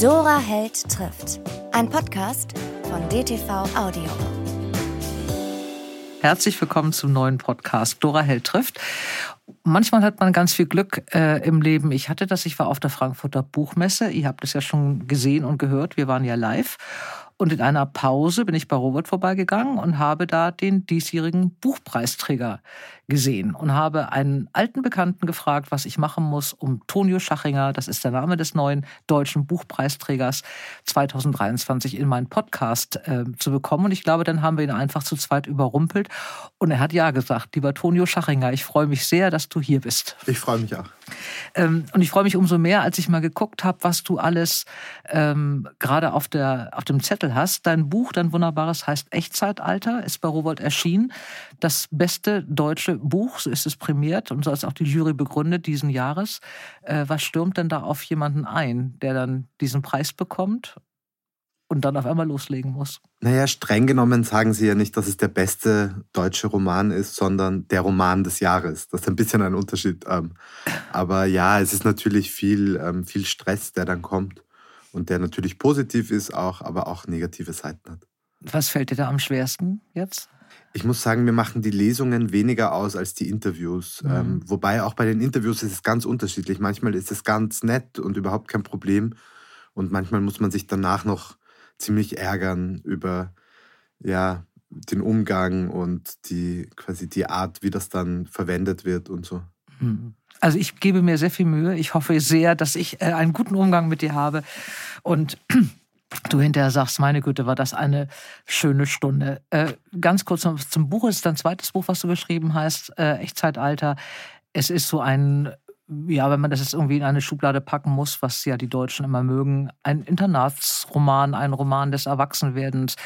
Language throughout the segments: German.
Dora Held trifft. Ein Podcast von DTV Audio. Herzlich willkommen zum neuen Podcast Dora Held trifft. Manchmal hat man ganz viel Glück äh, im Leben. Ich hatte das, ich war auf der Frankfurter Buchmesse. Ihr habt es ja schon gesehen und gehört. Wir waren ja live. Und in einer Pause bin ich bei Robert vorbeigegangen und habe da den diesjährigen Buchpreisträger gesehen und habe einen alten Bekannten gefragt, was ich machen muss, um Tonio Schachinger, das ist der Name des neuen deutschen Buchpreisträgers 2023 in meinen Podcast äh, zu bekommen. Und ich glaube, dann haben wir ihn einfach zu zweit überrumpelt. Und er hat ja gesagt, lieber Tonio Schachinger, ich freue mich sehr, dass du hier bist. Ich freue mich auch. Ähm, und ich freue mich umso mehr, als ich mal geguckt habe, was du alles ähm, gerade auf, der, auf dem Zettel hast. Dein Buch, dein wunderbares, heißt Echtzeitalter, ist bei Robert erschienen. Das beste deutsche Buch, so ist es prämiert und so ist auch die Jury begründet diesen Jahres. Äh, was stürmt denn da auf jemanden ein, der dann diesen Preis bekommt? und dann auf einmal loslegen muss. Naja, streng genommen sagen Sie ja nicht, dass es der beste deutsche Roman ist, sondern der Roman des Jahres. Das ist ein bisschen ein Unterschied. Ähm, aber ja, es ist natürlich viel, ähm, viel Stress, der dann kommt und der natürlich positiv ist auch, aber auch negative Seiten hat. Was fällt dir da am schwersten jetzt? Ich muss sagen, mir machen die Lesungen weniger aus als die Interviews. Mhm. Ähm, wobei auch bei den Interviews ist es ganz unterschiedlich. Manchmal ist es ganz nett und überhaupt kein Problem. Und manchmal muss man sich danach noch ziemlich ärgern über ja, den Umgang und die quasi die Art, wie das dann verwendet wird und so. Mhm. Also ich gebe mir sehr viel Mühe. Ich hoffe sehr, dass ich äh, einen guten Umgang mit dir habe. Und du hinterher sagst, meine Güte, war das eine schöne Stunde. Äh, ganz kurz noch zum Buch. Es ist dein zweites Buch, was du geschrieben hast, äh, Echtzeitalter. Es ist so ein, ja, wenn man das jetzt irgendwie in eine Schublade packen muss, was ja die Deutschen immer mögen, ein Internatsroman, ein Roman des Erwachsenwerdens.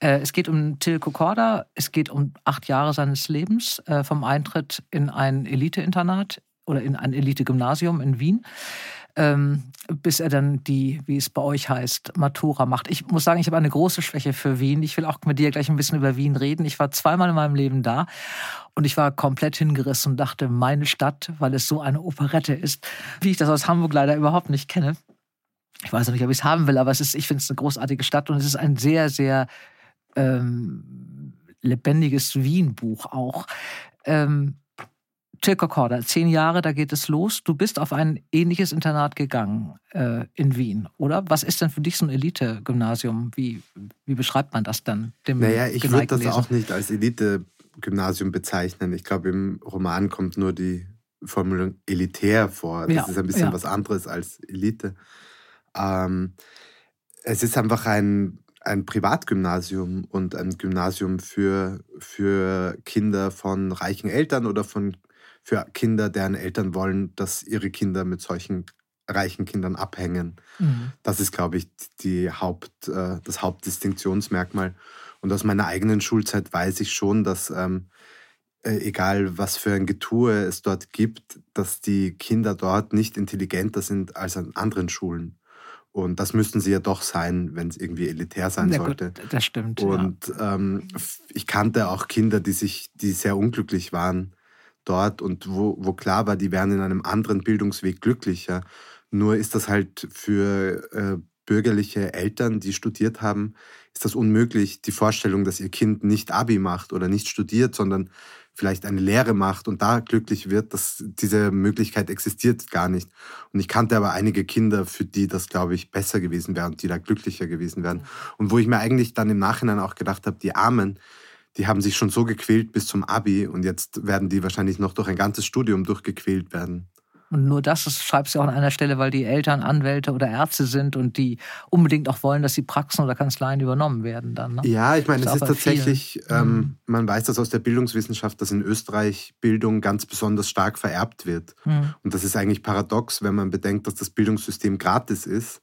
Es geht um Till Kokorda, es geht um acht Jahre seines Lebens, vom Eintritt in ein Elite-Internat oder in ein Elite-Gymnasium in Wien ähm, bis er dann die, wie es bei euch heißt, Matura macht. Ich muss sagen, ich habe eine große Schwäche für Wien. Ich will auch mit dir gleich ein bisschen über Wien reden. Ich war zweimal in meinem Leben da und ich war komplett hingerissen und dachte, meine Stadt, weil es so eine Operette ist, wie ich das aus Hamburg leider überhaupt nicht kenne. Ich weiß nicht, ob ich es haben will, aber es ist, ich finde es eine großartige Stadt und es ist ein sehr, sehr ähm, lebendiges Wien-Buch auch. Ähm, Tilko Korda, zehn Jahre, da geht es los. Du bist auf ein ähnliches Internat gegangen äh, in Wien, oder? Was ist denn für dich so ein Elite-Gymnasium? Wie, wie beschreibt man das dann? Dem naja, ich würde das Lesen? auch nicht als Elite-Gymnasium bezeichnen. Ich glaube, im Roman kommt nur die Formulierung elitär vor. Das ja, ist ein bisschen ja. was anderes als Elite. Ähm, es ist einfach ein, ein Privatgymnasium und ein Gymnasium für, für Kinder von reichen Eltern oder von für Kinder, deren Eltern wollen, dass ihre Kinder mit solchen reichen Kindern abhängen. Mhm. Das ist, glaube ich, die Haupt, äh, das Hauptdistinktionsmerkmal. Und aus meiner eigenen Schulzeit weiß ich schon, dass ähm, äh, egal was für ein Getue es dort gibt, dass die Kinder dort nicht intelligenter sind als an anderen Schulen. Und das müssten sie ja doch sein, wenn es irgendwie elitär sein ja, sollte. Gut, das stimmt. Und ja. ähm, ich kannte auch Kinder, die sich, die sehr unglücklich waren dort und wo, wo klar war, die wären in einem anderen Bildungsweg glücklicher. Nur ist das halt für äh, bürgerliche Eltern, die studiert haben, ist das unmöglich, die Vorstellung, dass ihr Kind nicht Abi macht oder nicht studiert, sondern vielleicht eine Lehre macht und da glücklich wird, dass diese Möglichkeit existiert gar nicht. Und ich kannte aber einige Kinder, für die das, glaube ich, besser gewesen wäre und die da glücklicher gewesen wären. Und wo ich mir eigentlich dann im Nachhinein auch gedacht habe, die Armen, die haben sich schon so gequält bis zum Abi und jetzt werden die wahrscheinlich noch durch ein ganzes Studium durchgequält werden. Und nur das, das schreibst du auch an einer Stelle, weil die Eltern Anwälte oder Ärzte sind und die unbedingt auch wollen, dass die Praxen oder Kanzleien übernommen werden dann. Ne? Ja, ich meine, es ist tatsächlich, ähm, mhm. man weiß das aus der Bildungswissenschaft, dass in Österreich Bildung ganz besonders stark vererbt wird. Mhm. Und das ist eigentlich paradox, wenn man bedenkt, dass das Bildungssystem gratis ist.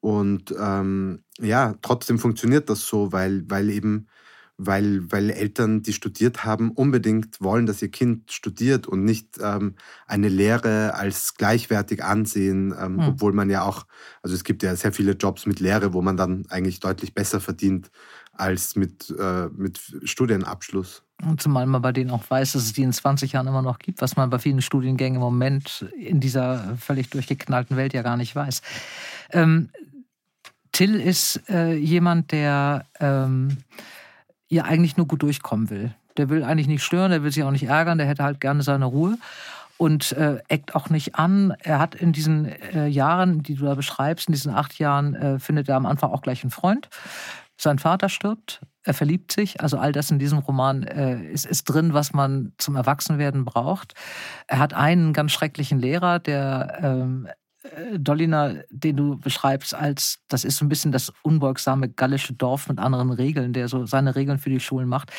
Und ähm, ja, trotzdem funktioniert das so, weil, weil eben weil, weil Eltern, die studiert haben, unbedingt wollen, dass ihr Kind studiert und nicht ähm, eine Lehre als gleichwertig ansehen, ähm, mhm. obwohl man ja auch, also es gibt ja sehr viele Jobs mit Lehre, wo man dann eigentlich deutlich besser verdient als mit, äh, mit Studienabschluss. Und zumal man bei denen auch weiß, dass es die in 20 Jahren immer noch gibt, was man bei vielen Studiengängen im Moment in dieser völlig durchgeknallten Welt ja gar nicht weiß. Ähm, Till ist äh, jemand, der ähm, ja eigentlich nur gut durchkommen will. Der will eigentlich nicht stören, der will sich auch nicht ärgern, der hätte halt gerne seine Ruhe und äh, eckt auch nicht an. Er hat in diesen äh, Jahren, die du da beschreibst, in diesen acht Jahren, äh, findet er am Anfang auch gleich einen Freund. Sein Vater stirbt, er verliebt sich. Also all das in diesem Roman äh, ist, ist drin, was man zum Erwachsenwerden braucht. Er hat einen ganz schrecklichen Lehrer, der ähm, äh, Dollina, den du beschreibst, als das ist so ein bisschen das unbeugsame gallische Dorf mit anderen Regeln, der so seine Regeln für die Schulen macht.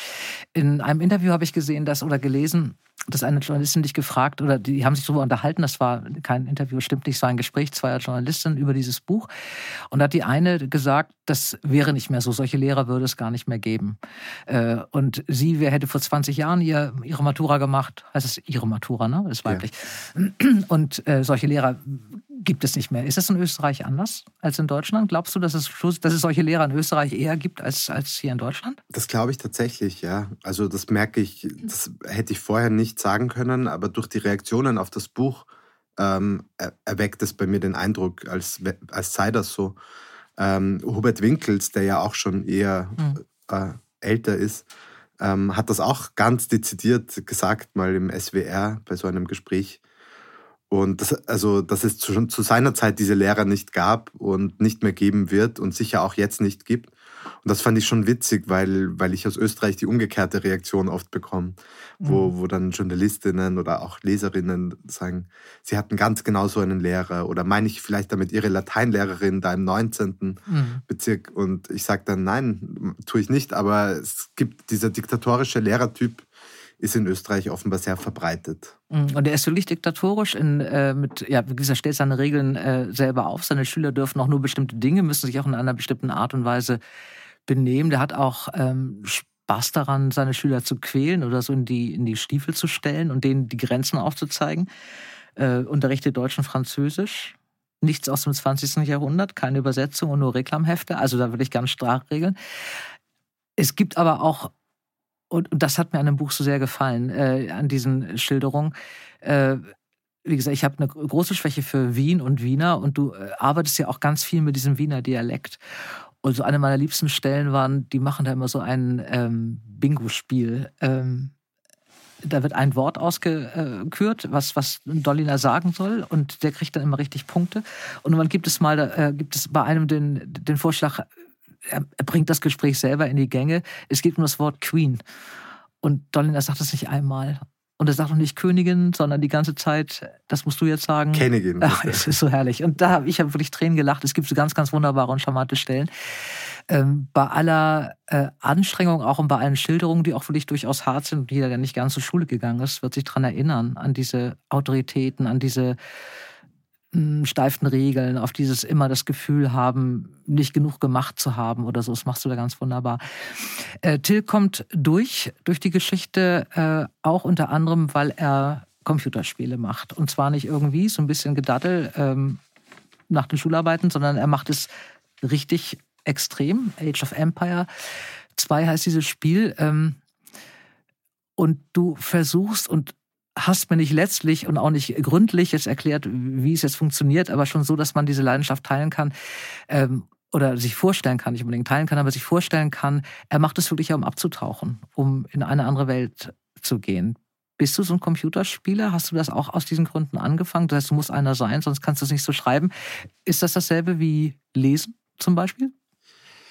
In einem Interview habe ich gesehen, dass oder gelesen, dass eine Journalistin dich gefragt oder die haben sich darüber unterhalten, das war kein Interview, stimmt nicht, es war ein Gespräch zweier Journalisten über dieses Buch. Und da hat die eine gesagt, das wäre nicht mehr so, solche Lehrer würde es gar nicht mehr geben. Äh, und sie wer hätte vor 20 Jahren ihr, ihre Matura gemacht, heißt es ihre Matura, ne? Das ist weiblich. Ja. Und äh, solche Lehrer gibt es nicht mehr. Ist das in Österreich anders als in Deutschland? Glaubst du, dass es, dass es solche Lehrer in Österreich eher gibt als, als hier in Deutschland? Das glaube ich tatsächlich, ja. Also das merke ich, das hätte ich vorher nicht sagen können, aber durch die Reaktionen auf das Buch ähm, erweckt es bei mir den Eindruck, als, als sei das so. Ähm, Hubert Winkels, der ja auch schon eher mhm. äh, älter ist, ähm, hat das auch ganz dezidiert gesagt, mal im SWR bei so einem Gespräch und das, also, dass es schon zu seiner Zeit diese Lehrer nicht gab und nicht mehr geben wird und sicher auch jetzt nicht gibt. Und das fand ich schon witzig, weil, weil ich aus Österreich die umgekehrte Reaktion oft bekomme, wo, mhm. wo dann Journalistinnen oder auch Leserinnen sagen, sie hatten ganz genau so einen Lehrer oder meine ich vielleicht damit ihre Lateinlehrerin da im 19. Mhm. Bezirk. Und ich sage dann, nein, tue ich nicht, aber es gibt dieser diktatorische Lehrertyp, ist in Österreich offenbar sehr verbreitet. Mhm. Und er ist wirklich diktatorisch. In, äh, mit, ja, wie stellt seine Regeln äh, selber auf. Seine Schüler dürfen auch nur bestimmte Dinge, müssen sich auch in einer bestimmten Art und Weise benehmen. Der hat auch ähm, Spaß daran, seine Schüler zu quälen oder so in die, in die Stiefel zu stellen und denen die Grenzen aufzuzeigen. Äh, unterrichtet Deutsch und Französisch. Nichts aus dem 20. Jahrhundert, keine Übersetzung und nur Reklamhefte. Also da würde ich ganz stark regeln. Es gibt aber auch und, das hat mir an dem Buch so sehr gefallen, äh, an diesen Schilderungen. Äh, wie gesagt, ich habe eine große Schwäche für Wien und Wiener und du äh, arbeitest ja auch ganz viel mit diesem Wiener Dialekt. Und so eine meiner liebsten Stellen waren, die machen da immer so ein ähm, Bingo-Spiel. Ähm, da wird ein Wort ausgekürt, was, was Dollina sagen soll, und der kriegt dann immer richtig Punkte. Und dann gibt es mal, äh, gibt es bei einem den, den Vorschlag, er, er bringt das Gespräch selber in die Gänge. Es geht um das Wort Queen. Und Dolina sagt das nicht einmal. Und er sagt auch nicht Königin, sondern die ganze Zeit, das musst du jetzt sagen. Königin. Ach, es ist so herrlich. Und da habe ich hab wirklich Tränen gelacht. Es gibt so ganz, ganz wunderbare und charmante Stellen. Ähm, bei aller äh, Anstrengung, auch und bei allen Schilderungen, die auch wirklich durchaus hart sind, und jeder, der nicht ganz zur Schule gegangen ist, wird sich daran erinnern, an diese Autoritäten, an diese steifen Regeln, auf dieses immer das Gefühl haben, nicht genug gemacht zu haben oder so. Das machst du da ganz wunderbar. Äh, Till kommt durch, durch die Geschichte, äh, auch unter anderem, weil er Computerspiele macht. Und zwar nicht irgendwie so ein bisschen Gedaddel ähm, nach den Schularbeiten, sondern er macht es richtig extrem. Age of Empire 2 heißt dieses Spiel. Ähm, und du versuchst und hast mir nicht letztlich und auch nicht gründlich jetzt erklärt, wie es jetzt funktioniert, aber schon so, dass man diese Leidenschaft teilen kann. Ähm, oder sich vorstellen kann, nicht unbedingt teilen kann, aber sich vorstellen kann, er macht es wirklich, um abzutauchen, um in eine andere Welt zu gehen. Bist du so ein Computerspieler? Hast du das auch aus diesen Gründen angefangen? Das heißt, du musst einer sein, sonst kannst du es nicht so schreiben. Ist das dasselbe wie Lesen zum Beispiel?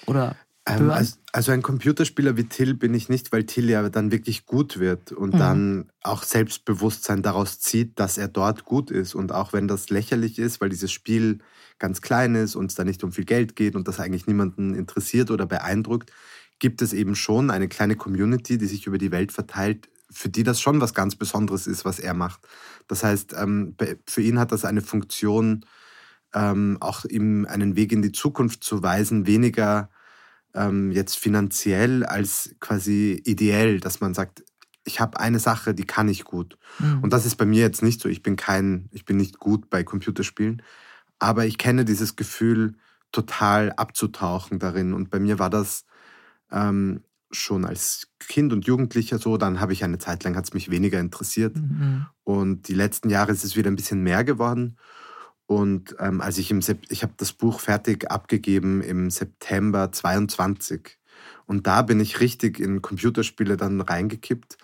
Oder ähm, also, also, ein Computerspieler wie Till bin ich nicht, weil Till ja dann wirklich gut wird und mhm. dann auch Selbstbewusstsein daraus zieht, dass er dort gut ist. Und auch wenn das lächerlich ist, weil dieses Spiel ganz klein ist und es da nicht um viel Geld geht und das eigentlich niemanden interessiert oder beeindruckt, gibt es eben schon eine kleine Community, die sich über die Welt verteilt, für die das schon was ganz Besonderes ist, was er macht. Das heißt, ähm, für ihn hat das eine Funktion, ähm, auch ihm einen Weg in die Zukunft zu weisen, weniger ähm, jetzt finanziell als quasi ideell, dass man sagt, ich habe eine Sache, die kann ich gut. Mhm. Und das ist bei mir jetzt nicht so. Ich bin kein, ich bin nicht gut bei Computerspielen, aber ich kenne dieses Gefühl, total abzutauchen darin. Und bei mir war das ähm, schon als Kind und Jugendlicher so. Dann habe ich eine Zeit lang hat es mich weniger interessiert. Mhm. Und die letzten Jahre ist es wieder ein bisschen mehr geworden. Und ähm, als ich im Sep ich habe das Buch fertig abgegeben im September 22 und da bin ich richtig in Computerspiele dann reingekippt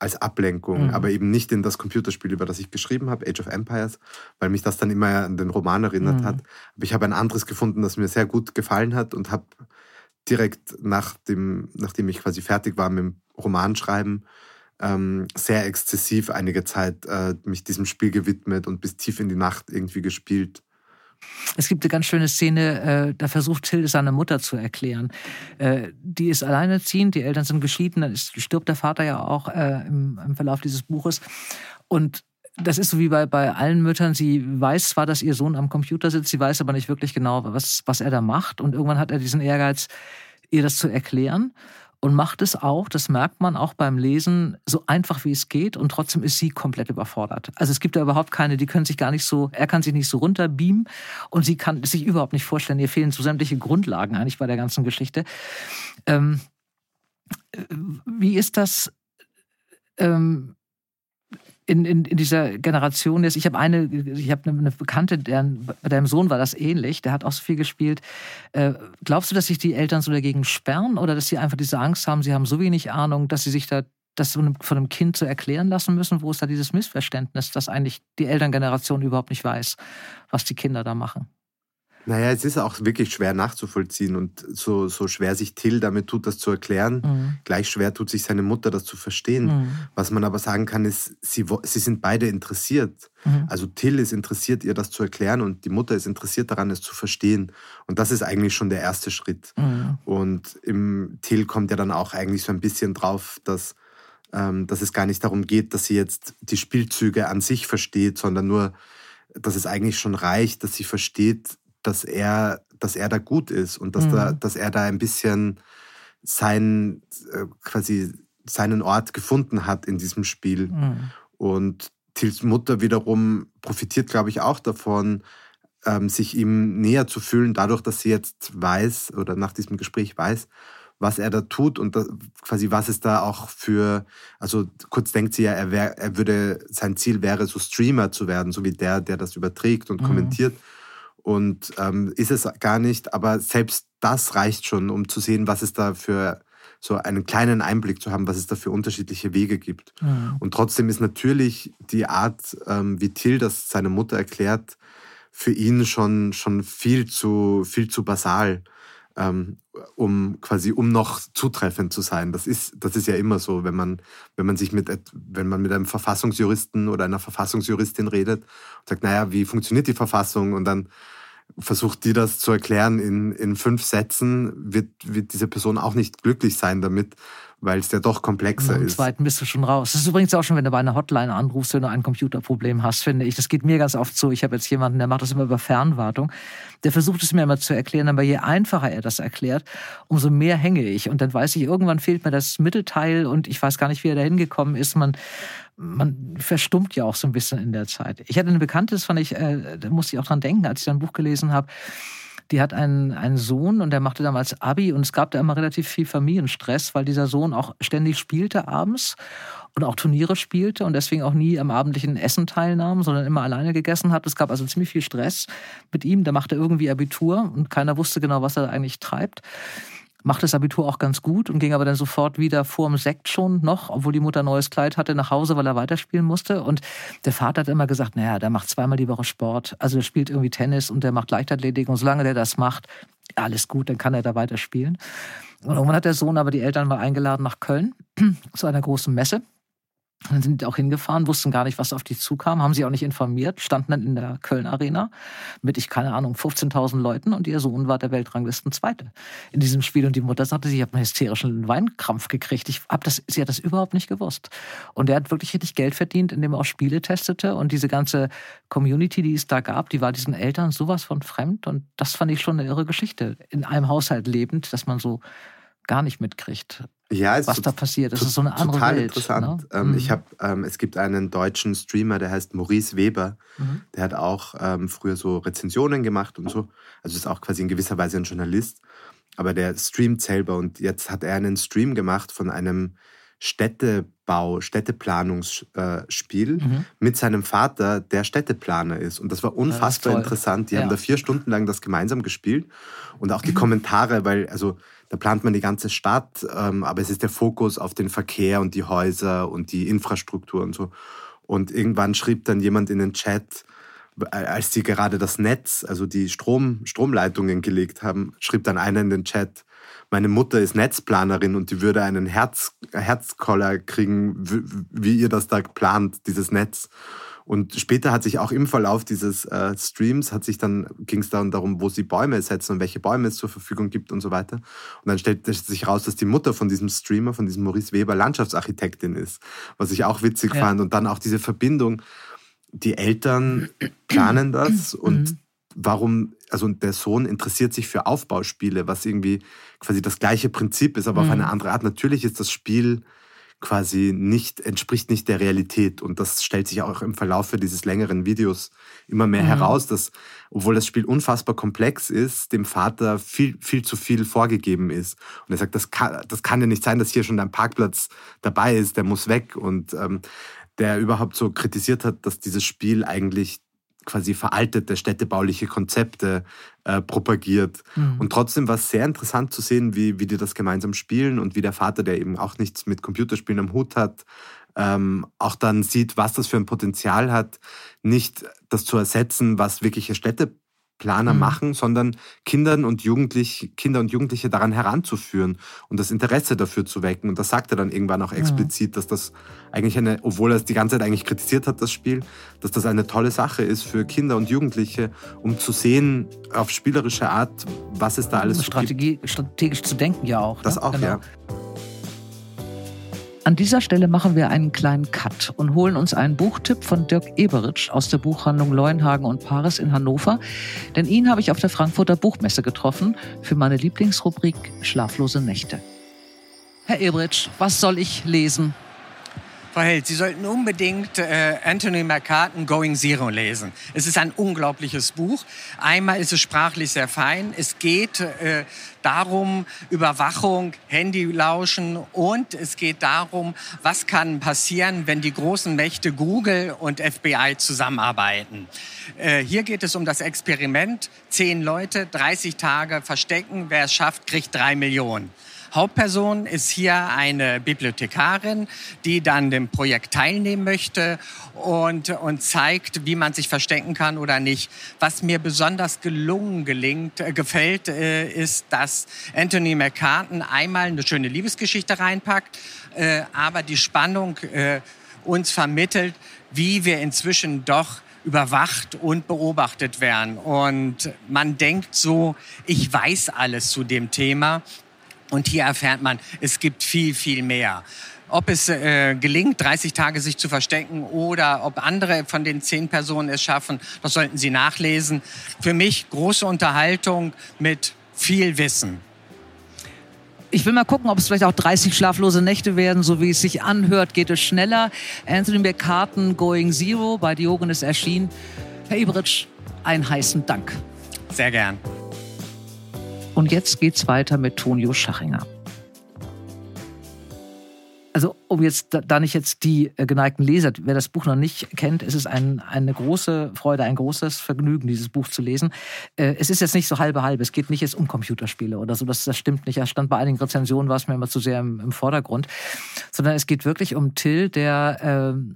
als Ablenkung, mhm. aber eben nicht in das Computerspiel, über das ich geschrieben habe, Age of Empires, weil mich das dann immer an den Roman erinnert mhm. hat. Aber ich habe ein anderes gefunden, das mir sehr gut gefallen hat und habe direkt nach dem, nachdem ich quasi fertig war mit dem Romanschreiben, ähm, sehr exzessiv einige Zeit äh, mich diesem Spiel gewidmet und bis tief in die Nacht irgendwie gespielt. Es gibt eine ganz schöne Szene, äh, da versucht Hilde seine Mutter zu erklären. Äh, die ist alleinerziehend, die Eltern sind geschieden, dann ist, stirbt der Vater ja auch äh, im, im, Verlauf dieses Buches. Und das ist so wie bei, bei allen Müttern, sie weiß zwar, dass ihr Sohn am Computer sitzt, sie weiß aber nicht wirklich genau, was, was er da macht. Und irgendwann hat er diesen Ehrgeiz, ihr das zu erklären und macht es auch, das merkt man auch beim Lesen, so einfach wie es geht und trotzdem ist sie komplett überfordert. Also es gibt da überhaupt keine, die können sich gar nicht so, er kann sich nicht so runterbeamen und sie kann sich überhaupt nicht vorstellen, ihr fehlen so sämtliche Grundlagen eigentlich bei der ganzen Geschichte. Ähm, wie ist das? Ähm, in, in, in dieser Generation ist. Ich habe eine, ich habe eine, Bekannte, deren, bei deinem Sohn war das ähnlich, der hat auch so viel gespielt. Äh, glaubst du, dass sich die Eltern so dagegen sperren oder dass sie einfach diese Angst haben, sie haben so wenig Ahnung, dass sie sich da das von einem Kind zu erklären lassen müssen? Wo ist da dieses Missverständnis, dass eigentlich die Elterngeneration überhaupt nicht weiß, was die Kinder da machen? Naja, es ist auch wirklich schwer nachzuvollziehen und so, so schwer sich Till damit tut, das zu erklären, mhm. gleich schwer tut sich seine Mutter, das zu verstehen. Mhm. Was man aber sagen kann, ist, sie, sie sind beide interessiert. Mhm. Also Till ist interessiert, ihr das zu erklären und die Mutter ist interessiert daran, es zu verstehen. Und das ist eigentlich schon der erste Schritt. Mhm. Und im Till kommt ja dann auch eigentlich so ein bisschen drauf, dass, ähm, dass es gar nicht darum geht, dass sie jetzt die Spielzüge an sich versteht, sondern nur, dass es eigentlich schon reicht, dass sie versteht, dass er, dass er da gut ist und dass, mhm. da, dass er da ein bisschen sein, äh, quasi seinen Ort gefunden hat in diesem Spiel. Mhm. Und Tils Mutter wiederum profitiert, glaube ich, auch davon, ähm, sich ihm näher zu fühlen, dadurch, dass sie jetzt weiß oder nach diesem Gespräch weiß, was er da tut und das, quasi was es da auch für, also kurz denkt sie ja, er, wär, er würde, sein Ziel wäre, so Streamer zu werden, so wie der, der das überträgt und mhm. kommentiert und ähm, ist es gar nicht. Aber selbst das reicht schon, um zu sehen, was es da für so einen kleinen Einblick zu haben, was es da für unterschiedliche Wege gibt. Mhm. Und trotzdem ist natürlich die Art, ähm, wie Till das seiner Mutter erklärt, für ihn schon, schon viel zu, viel zu basal ähm, um quasi um noch zutreffend zu sein. Das ist, das ist ja immer so, wenn man, wenn man sich mit, wenn man mit einem Verfassungsjuristen oder einer Verfassungsjuristin redet und sagt, naja, wie funktioniert die Verfassung? Und dann versucht die das zu erklären in, in fünf Sätzen, wird, wird diese Person auch nicht glücklich sein damit, weil es ja doch komplexer ist. Im zweiten bist du schon raus. Das ist übrigens auch schon, wenn du bei einer Hotline anrufst, wenn du ein Computerproblem hast, finde ich. Das geht mir ganz oft so. Ich habe jetzt jemanden, der macht das immer über Fernwartung. Der versucht es mir immer zu erklären, aber je einfacher er das erklärt, umso mehr hänge ich. Und dann weiß ich, irgendwann fehlt mir das Mittelteil und ich weiß gar nicht, wie er da hingekommen ist. Man, man verstummt ja auch so ein bisschen in der Zeit. Ich hatte eine Bekannte, das fand ich, äh, da musste ich auch dran denken, als ich dann ein Buch gelesen habe die hat einen, einen Sohn und der machte damals Abi und es gab da immer relativ viel Familienstress, weil dieser Sohn auch ständig spielte abends und auch Turniere spielte und deswegen auch nie am abendlichen Essen teilnahm, sondern immer alleine gegessen hat. Es gab also ziemlich viel Stress mit ihm. Der machte irgendwie Abitur und keiner wusste genau, was er eigentlich treibt machte das Abitur auch ganz gut und ging aber dann sofort wieder vor dem Sekt schon noch, obwohl die Mutter ein neues Kleid hatte, nach Hause, weil er weiterspielen musste. Und der Vater hat immer gesagt, naja, der macht zweimal die Woche Sport. Also der spielt irgendwie Tennis und der macht Leichtathletik. Und solange der das macht, alles gut, dann kann er da weiterspielen. Und irgendwann hat der Sohn aber die Eltern mal eingeladen nach Köln zu einer großen Messe. Dann sind die auch hingefahren, wussten gar nicht, was auf die zukam, haben sie auch nicht informiert, standen dann in der Köln Arena mit, ich keine Ahnung, 15.000 Leuten und ihr Sohn war der Weltranglisten Zweite in diesem Spiel. Und die Mutter sagte, sie hat einen hysterischen Weinkrampf gekriegt. Ich hab das, sie hat das überhaupt nicht gewusst. Und er hat wirklich richtig Geld verdient, indem er auch Spiele testete und diese ganze Community, die es da gab, die war diesen Eltern sowas von fremd und das fand ich schon eine irre Geschichte. In einem Haushalt lebend, dass man so gar nicht mitkriegt ja, was da passiert. Das ist so eine andere total Welt. interessant. Ne? Ähm, mhm. Ich habe, ähm, es gibt einen deutschen Streamer, der heißt Maurice Weber. Mhm. Der hat auch ähm, früher so Rezensionen gemacht und so. Also ist auch quasi in gewisser Weise ein Journalist. Aber der streamt selber und jetzt hat er einen Stream gemacht von einem Städtebau, Städteplanungsspiel mhm. mit seinem Vater, der Städteplaner ist. Und das war unfassbar das interessant. Die ja. haben da vier Stunden lang das gemeinsam gespielt. Und auch die. Kommentare, weil, also da plant man die ganze Stadt, ähm, aber es ist der Fokus auf den Verkehr und die Häuser und die Infrastruktur und so. Und irgendwann schrieb dann jemand in den Chat, als sie gerade das Netz, also die Strom, Stromleitungen gelegt haben, schrieb dann einer in den Chat, meine Mutter ist Netzplanerin und die würde einen Herz, Herzkoller kriegen, wie ihr das da plant, dieses Netz. Und später hat sich auch im Verlauf dieses äh, Streams hat sich dann ging es dann darum, wo sie Bäume setzen und welche Bäume es zur Verfügung gibt und so weiter. Und dann stellt sich raus, dass die Mutter von diesem Streamer, von diesem Maurice Weber, Landschaftsarchitektin ist, was ich auch witzig ja. fand. Und dann auch diese Verbindung, die Eltern planen das und mhm warum, also der Sohn interessiert sich für Aufbauspiele, was irgendwie quasi das gleiche Prinzip ist, aber mhm. auf eine andere Art. Natürlich ist das Spiel quasi nicht, entspricht nicht der Realität. Und das stellt sich auch im Verlauf dieses längeren Videos immer mehr mhm. heraus, dass, obwohl das Spiel unfassbar komplex ist, dem Vater viel, viel zu viel vorgegeben ist. Und er sagt, das kann, das kann ja nicht sein, dass hier schon ein Parkplatz dabei ist, der muss weg. Und ähm, der überhaupt so kritisiert hat, dass dieses Spiel eigentlich quasi veraltete städtebauliche Konzepte äh, propagiert. Mhm. Und trotzdem war es sehr interessant zu sehen, wie, wie die das gemeinsam spielen und wie der Vater, der eben auch nichts mit Computerspielen am Hut hat, ähm, auch dann sieht, was das für ein Potenzial hat, nicht das zu ersetzen, was wirkliche Städte Planer mhm. machen, sondern Kindern und Jugendlich, Kinder und Jugendliche daran heranzuführen und das Interesse dafür zu wecken. Und das sagt er dann irgendwann auch explizit, mhm. dass das eigentlich eine, obwohl er es die ganze Zeit eigentlich kritisiert hat, das Spiel, dass das eine tolle Sache ist für Kinder und Jugendliche, um zu sehen auf spielerische Art, was es da alles Strategie, gibt. Strategisch zu denken ja auch. Das ne? auch, genau. ja. An dieser Stelle machen wir einen kleinen Cut und holen uns einen Buchtipp von Dirk Eberitsch aus der Buchhandlung Leuenhagen und Paris in Hannover. Denn ihn habe ich auf der Frankfurter Buchmesse getroffen für meine Lieblingsrubrik Schlaflose Nächte. Herr Eberitsch, was soll ich lesen? Frau Held, Sie sollten unbedingt äh, Anthony McCartan Going Zero lesen. Es ist ein unglaubliches Buch. Einmal ist es sprachlich sehr fein. Es geht äh, darum, Überwachung, Handylauschen und es geht darum, was kann passieren, wenn die großen Mächte Google und FBI zusammenarbeiten. Äh, hier geht es um das Experiment. Zehn Leute, 30 Tage verstecken. Wer es schafft, kriegt drei Millionen. Hauptperson ist hier eine Bibliothekarin, die dann dem Projekt teilnehmen möchte und, und zeigt, wie man sich verstecken kann oder nicht. Was mir besonders gelungen gelingt, äh, gefällt, äh, ist, dass Anthony McCartan einmal eine schöne Liebesgeschichte reinpackt, äh, aber die Spannung uns vermittelt, wie wir inzwischen doch überwacht und beobachtet werden. Und man denkt so, ich weiß alles zu dem Thema. Und hier erfährt man, es gibt viel, viel mehr. Ob es äh, gelingt, 30 Tage sich zu verstecken oder ob andere von den zehn Personen es schaffen, das sollten Sie nachlesen. Für mich große Unterhaltung mit viel Wissen. Ich will mal gucken, ob es vielleicht auch 30 schlaflose Nächte werden. So wie es sich anhört, geht es schneller. Anthony McCartan, Going Zero, bei Diogenes erschienen. Herr Ibritsch, einen heißen Dank. Sehr gern. Und jetzt geht's weiter mit Tonio Schachinger. Also, um jetzt da nicht jetzt die äh, geneigten Leser, wer das Buch noch nicht kennt, es ist ein, eine große Freude, ein großes Vergnügen, dieses Buch zu lesen. Äh, es ist jetzt nicht so halbe halbe. Es geht nicht jetzt um Computerspiele oder so. Das, das stimmt nicht. Er stand bei einigen Rezensionen, war es mir immer zu sehr im, im Vordergrund. Sondern es geht wirklich um Till, der äh,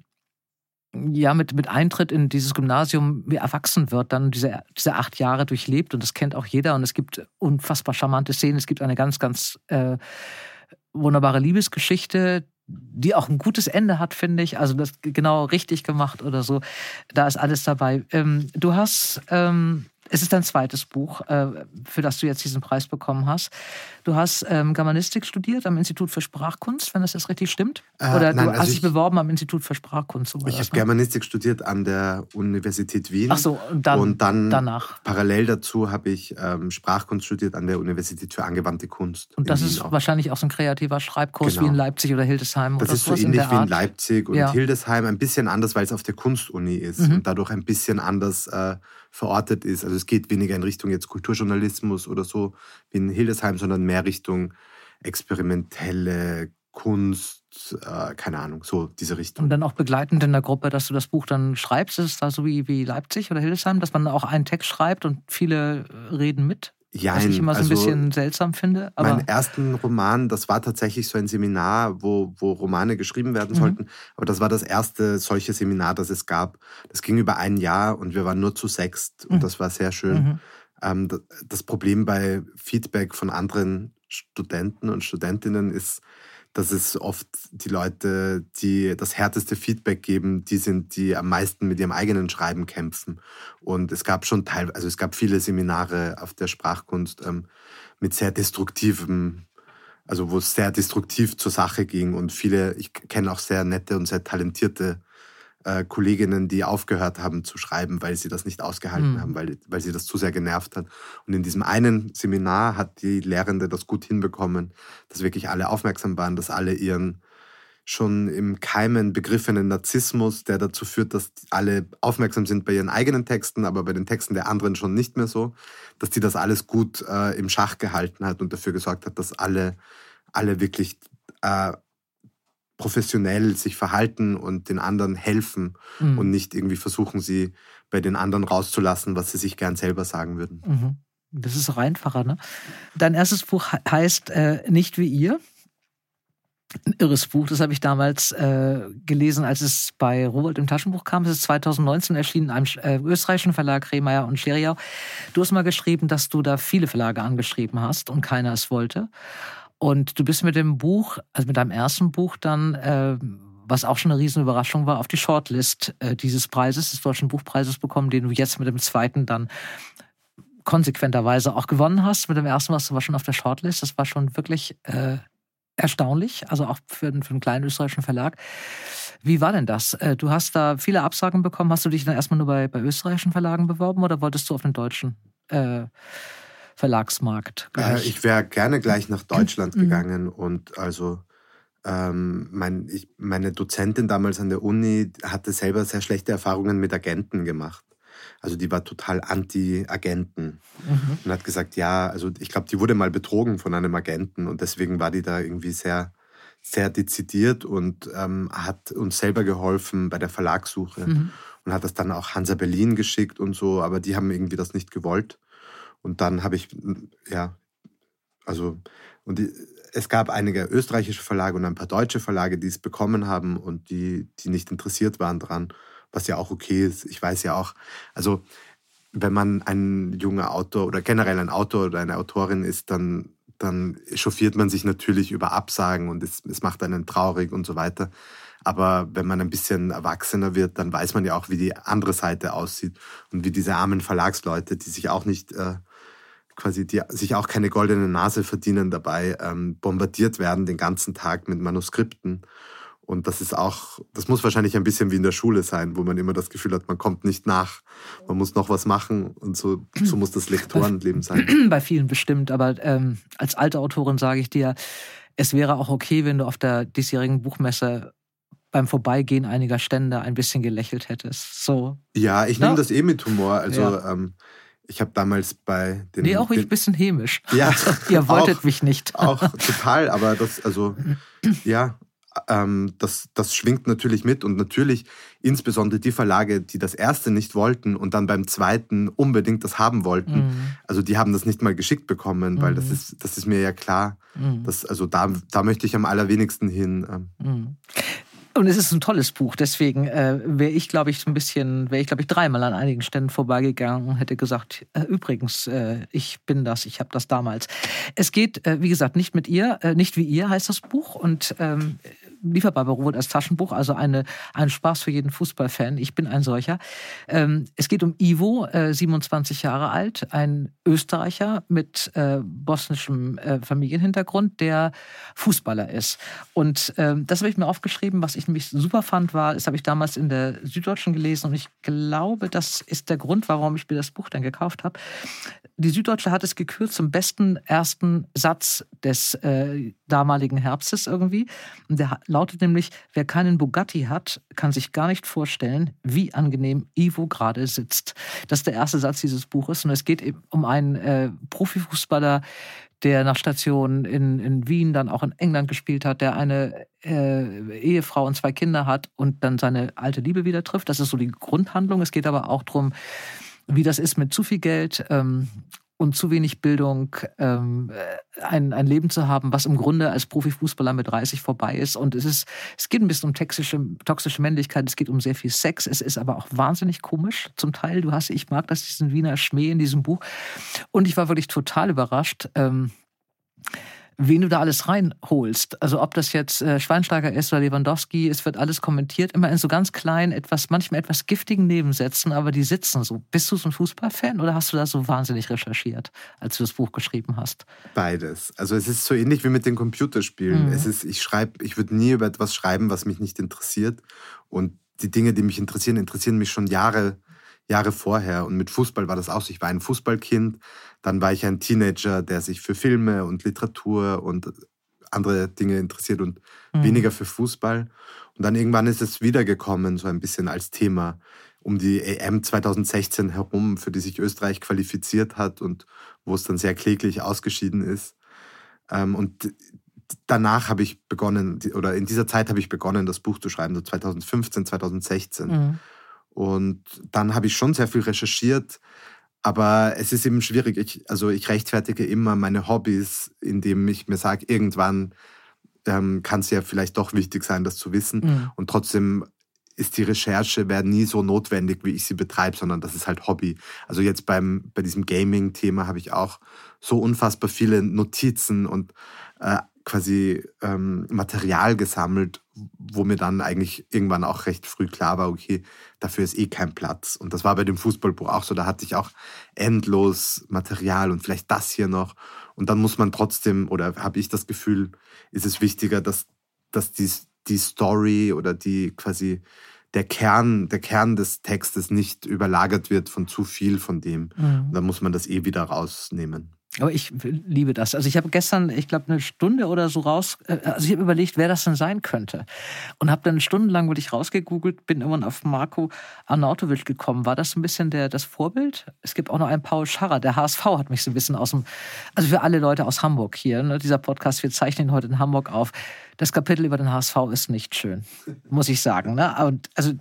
ja mit, mit Eintritt in dieses Gymnasium erwachsen wird, dann diese, diese acht Jahre durchlebt und das kennt auch jeder und es gibt unfassbar charmante Szenen. Es gibt eine ganz, ganz äh, wunderbare Liebesgeschichte, die auch ein gutes Ende hat, finde ich. Also das genau richtig gemacht oder so. Da ist alles dabei. Ähm, du hast ähm, es ist dein zweites Buch, äh, für das du jetzt diesen Preis bekommen hast. Du hast ähm, Germanistik studiert am Institut für Sprachkunst, wenn das jetzt richtig stimmt? Äh, Oder nein, du also hast dich beworben am Institut für Sprachkunst? So ich habe ne? Germanistik studiert an der Universität Wien. Ach so, und dann, und dann danach. Parallel dazu habe ich ähm, Sprachkunst studiert an der Universität für angewandte Kunst. Und das ist auch. wahrscheinlich auch so ein kreativer Schreibkurs genau. wie in Leipzig oder Hildesheim. Das oder ist so ähnlich wie in Leipzig und ja. Hildesheim. Ein bisschen anders, weil es auf der Kunstuni ist mhm. und dadurch ein bisschen anders äh, verortet ist. Also es geht weniger in Richtung jetzt Kulturjournalismus oder so wie in Hildesheim, sondern mehr Richtung experimentelle Kunst, äh, keine Ahnung, so diese Richtung. Und dann auch begleitend in der Gruppe, dass du das Buch dann schreibst, ist es da so wie, wie Leipzig oder Hildesheim, dass man auch einen Text schreibt und viele reden mit? Ja, was ich immer so ein also bisschen seltsam finde. Aber meinen ersten Roman, das war tatsächlich so ein Seminar, wo, wo Romane geschrieben werden mhm. sollten. Aber das war das erste solche Seminar, das es gab. Das ging über ein Jahr und wir waren nur zu sechst und mhm. das war sehr schön. Mhm. Ähm, das Problem bei Feedback von anderen Studenten und Studentinnen ist, dass es oft die Leute, die das härteste Feedback geben, die sind, die am meisten mit ihrem eigenen Schreiben kämpfen. Und es gab schon teil, also es gab viele Seminare auf der Sprachkunst ähm, mit sehr destruktivem, also wo es sehr destruktiv zur Sache ging und viele, ich kenne auch sehr nette und sehr talentierte äh, Kolleginnen, die aufgehört haben zu schreiben, weil sie das nicht ausgehalten mhm. haben, weil, weil sie das zu sehr genervt hat. Und in diesem einen Seminar hat die Lehrende das gut hinbekommen, dass wirklich alle aufmerksam waren, dass alle ihren schon im Keimen begriffenen Narzissmus, der dazu führt, dass alle aufmerksam sind bei ihren eigenen Texten, aber bei den Texten der anderen schon nicht mehr so, dass die das alles gut äh, im Schach gehalten hat und dafür gesorgt hat, dass alle, alle wirklich äh, professionell sich verhalten und den anderen helfen mhm. und nicht irgendwie versuchen, sie bei den anderen rauszulassen, was sie sich gern selber sagen würden. Mhm. Das ist auch einfacher, ne? Dein erstes Buch heißt äh, Nicht wie ihr. Ein irres Buch, das habe ich damals äh, gelesen, als es bei Rowold im Taschenbuch kam. Es ist 2019 erschienen in einem äh, österreichischen Verlag, Rehmeier und Scheriau. Du hast mal geschrieben, dass du da viele Verlage angeschrieben hast und keiner es wollte. Und du bist mit dem Buch, also mit deinem ersten Buch dann, äh, was auch schon eine Riesenüberraschung war, auf die Shortlist äh, dieses Preises, des Deutschen Buchpreises bekommen, den du jetzt mit dem zweiten dann konsequenterweise auch gewonnen hast. Mit dem ersten warst du aber schon auf der Shortlist. Das war schon wirklich äh, erstaunlich, also auch für, für einen kleinen österreichischen Verlag. Wie war denn das? Äh, du hast da viele Absagen bekommen. Hast du dich dann erstmal nur bei, bei österreichischen Verlagen beworben oder wolltest du auf den deutschen äh, Verlagsmarkt? Äh, ich wäre gerne gleich nach Deutschland mhm. gegangen und also ähm, mein, ich, meine Dozentin damals an der Uni hatte selber sehr schlechte Erfahrungen mit Agenten gemacht. Also die war total anti-Agenten mhm. und hat gesagt, ja, also ich glaube, die wurde mal betrogen von einem Agenten und deswegen war die da irgendwie sehr, sehr dezidiert und ähm, hat uns selber geholfen bei der Verlagssuche mhm. und hat das dann auch Hansa Berlin geschickt und so, aber die haben irgendwie das nicht gewollt. Und dann habe ich, ja, also, und die, es gab einige österreichische Verlage und ein paar deutsche Verlage, die es bekommen haben und die, die nicht interessiert waren dran, was ja auch okay ist. Ich weiß ja auch, also, wenn man ein junger Autor oder generell ein Autor oder eine Autorin ist, dann, dann chauffiert man sich natürlich über Absagen und es, es macht einen traurig und so weiter. Aber wenn man ein bisschen erwachsener wird, dann weiß man ja auch, wie die andere Seite aussieht und wie diese armen Verlagsleute, die sich auch nicht äh, quasi die sich auch keine goldene Nase verdienen dabei, ähm, bombardiert werden den ganzen Tag mit Manuskripten. Und das ist auch, das muss wahrscheinlich ein bisschen wie in der Schule sein, wo man immer das Gefühl hat, man kommt nicht nach, man muss noch was machen und so, so muss das Lektorenleben sein. Bei vielen bestimmt, aber ähm, als alte Autorin sage ich dir, es wäre auch okay, wenn du auf der diesjährigen Buchmesse beim Vorbeigehen einiger Stände ein bisschen gelächelt hättest. So. Ja, ich nehme das eh mit Humor. Also ja. ähm, ich habe damals bei den. Nee, auch den, ein bisschen hämisch. Ja. Ihr wolltet auch, mich nicht. Auch total, aber das, also, ja, ähm, das, das schwingt natürlich mit und natürlich insbesondere die Verlage, die das erste nicht wollten und dann beim zweiten unbedingt das haben wollten, mhm. also die haben das nicht mal geschickt bekommen, weil mhm. das ist, das ist mir ja klar. Mhm. Dass, also da, da möchte ich am allerwenigsten hin. Ähm. Mhm. Und es ist ein tolles Buch, deswegen äh, wäre ich, glaube ich, ein bisschen, wäre ich, glaube ich, dreimal an einigen Ständen vorbeigegangen und hätte gesagt, äh, übrigens, äh, ich bin das, ich habe das damals. Es geht, äh, wie gesagt, nicht mit ihr, äh, nicht wie ihr heißt das Buch und ähm, lieferbar bei als Taschenbuch, also eine, ein Spaß für jeden Fußballfan. Ich bin ein solcher. Ähm, es geht um Ivo, äh, 27 Jahre alt, ein Österreicher mit äh, bosnischem äh, Familienhintergrund, der Fußballer ist. Und ähm, das habe ich mir aufgeschrieben. Was ich nämlich super fand, war, das habe ich damals in der Süddeutschen gelesen und ich glaube, das ist der Grund, warum ich mir das Buch dann gekauft habe. Die Süddeutsche hat es gekürt zum besten ersten Satz des äh, damaligen Herbstes irgendwie. Und der lautet nämlich, wer keinen Bugatti hat, kann sich gar nicht vorstellen, wie angenehm Ivo gerade sitzt. Das ist der erste Satz dieses Buches und es geht um einen äh, Profifußballer, der nach Station in, in Wien dann auch in England gespielt hat, der eine äh, Ehefrau und zwei Kinder hat und dann seine alte Liebe wieder trifft. Das ist so die Grundhandlung. Es geht aber auch darum, wie das ist mit zu viel Geld ähm, und zu wenig Bildung, ähm, ein, ein Leben zu haben, was im Grunde als Profifußballer mit 30 vorbei ist. Und es ist, es geht ein bisschen um toxische, toxische Männlichkeit, es geht um sehr viel Sex, es ist aber auch wahnsinnig komisch zum Teil. Du hast, ich mag das, diesen Wiener Schmäh in diesem Buch. Und ich war wirklich total überrascht. Ähm, wen du da alles reinholst. Also ob das jetzt äh, Schweinsteiger ist oder Lewandowski, es wird alles kommentiert, immer in so ganz kleinen, etwas, manchmal etwas giftigen Nebensätzen, aber die sitzen so. Bist du so ein Fußballfan oder hast du da so wahnsinnig recherchiert, als du das Buch geschrieben hast? Beides. Also es ist so ähnlich wie mit den Computerspielen. Mhm. Es ist, ich schreibe, ich würde nie über etwas schreiben, was mich nicht interessiert. Und die Dinge, die mich interessieren, interessieren mich schon Jahre Jahre vorher. Und mit Fußball war das auch so. Ich war ein Fußballkind, dann war ich ein Teenager, der sich für Filme und Literatur und andere Dinge interessiert und mhm. weniger für Fußball. Und dann irgendwann ist es wiedergekommen, so ein bisschen als Thema um die EM 2016 herum, für die sich Österreich qualifiziert hat und wo es dann sehr kläglich ausgeschieden ist. Ähm, und danach habe ich begonnen, oder in dieser Zeit habe ich begonnen, das Buch zu schreiben, so 2015, 2016. Mhm. Und dann habe ich schon sehr viel recherchiert, aber es ist eben schwierig. Ich, also ich rechtfertige immer meine Hobbys, indem ich mir sage, irgendwann ähm, kann es ja vielleicht doch wichtig sein, das zu wissen. Mhm. Und trotzdem ist die Recherche wäre nie so notwendig, wie ich sie betreibe, sondern das ist halt Hobby. Also jetzt beim bei diesem Gaming-Thema habe ich auch so unfassbar viele Notizen und äh, quasi ähm, Material gesammelt, wo mir dann eigentlich irgendwann auch recht früh klar war, okay, dafür ist eh kein Platz. Und das war bei dem Fußballbuch auch so, da hatte ich auch endlos Material und vielleicht das hier noch. Und dann muss man trotzdem, oder habe ich das Gefühl, ist es wichtiger, dass, dass die, die Story oder die quasi der Kern, der Kern des Textes nicht überlagert wird von zu viel von dem. Mhm. Und dann muss man das eh wieder rausnehmen. Aber ich liebe das. Also ich habe gestern, ich glaube, eine Stunde oder so raus, äh, also ich habe überlegt, wer das denn sein könnte. Und habe dann stundenlang wirklich rausgegoogelt, bin irgendwann auf Marco Arnautovic gekommen. War das ein bisschen der, das Vorbild? Es gibt auch noch einen Paul Scharrer, der HSV hat mich so ein bisschen aus dem, also für alle Leute aus Hamburg hier, ne, dieser Podcast, wir zeichnen heute in Hamburg auf. Das Kapitel über den HSV ist nicht schön, muss ich sagen. Ne? Und also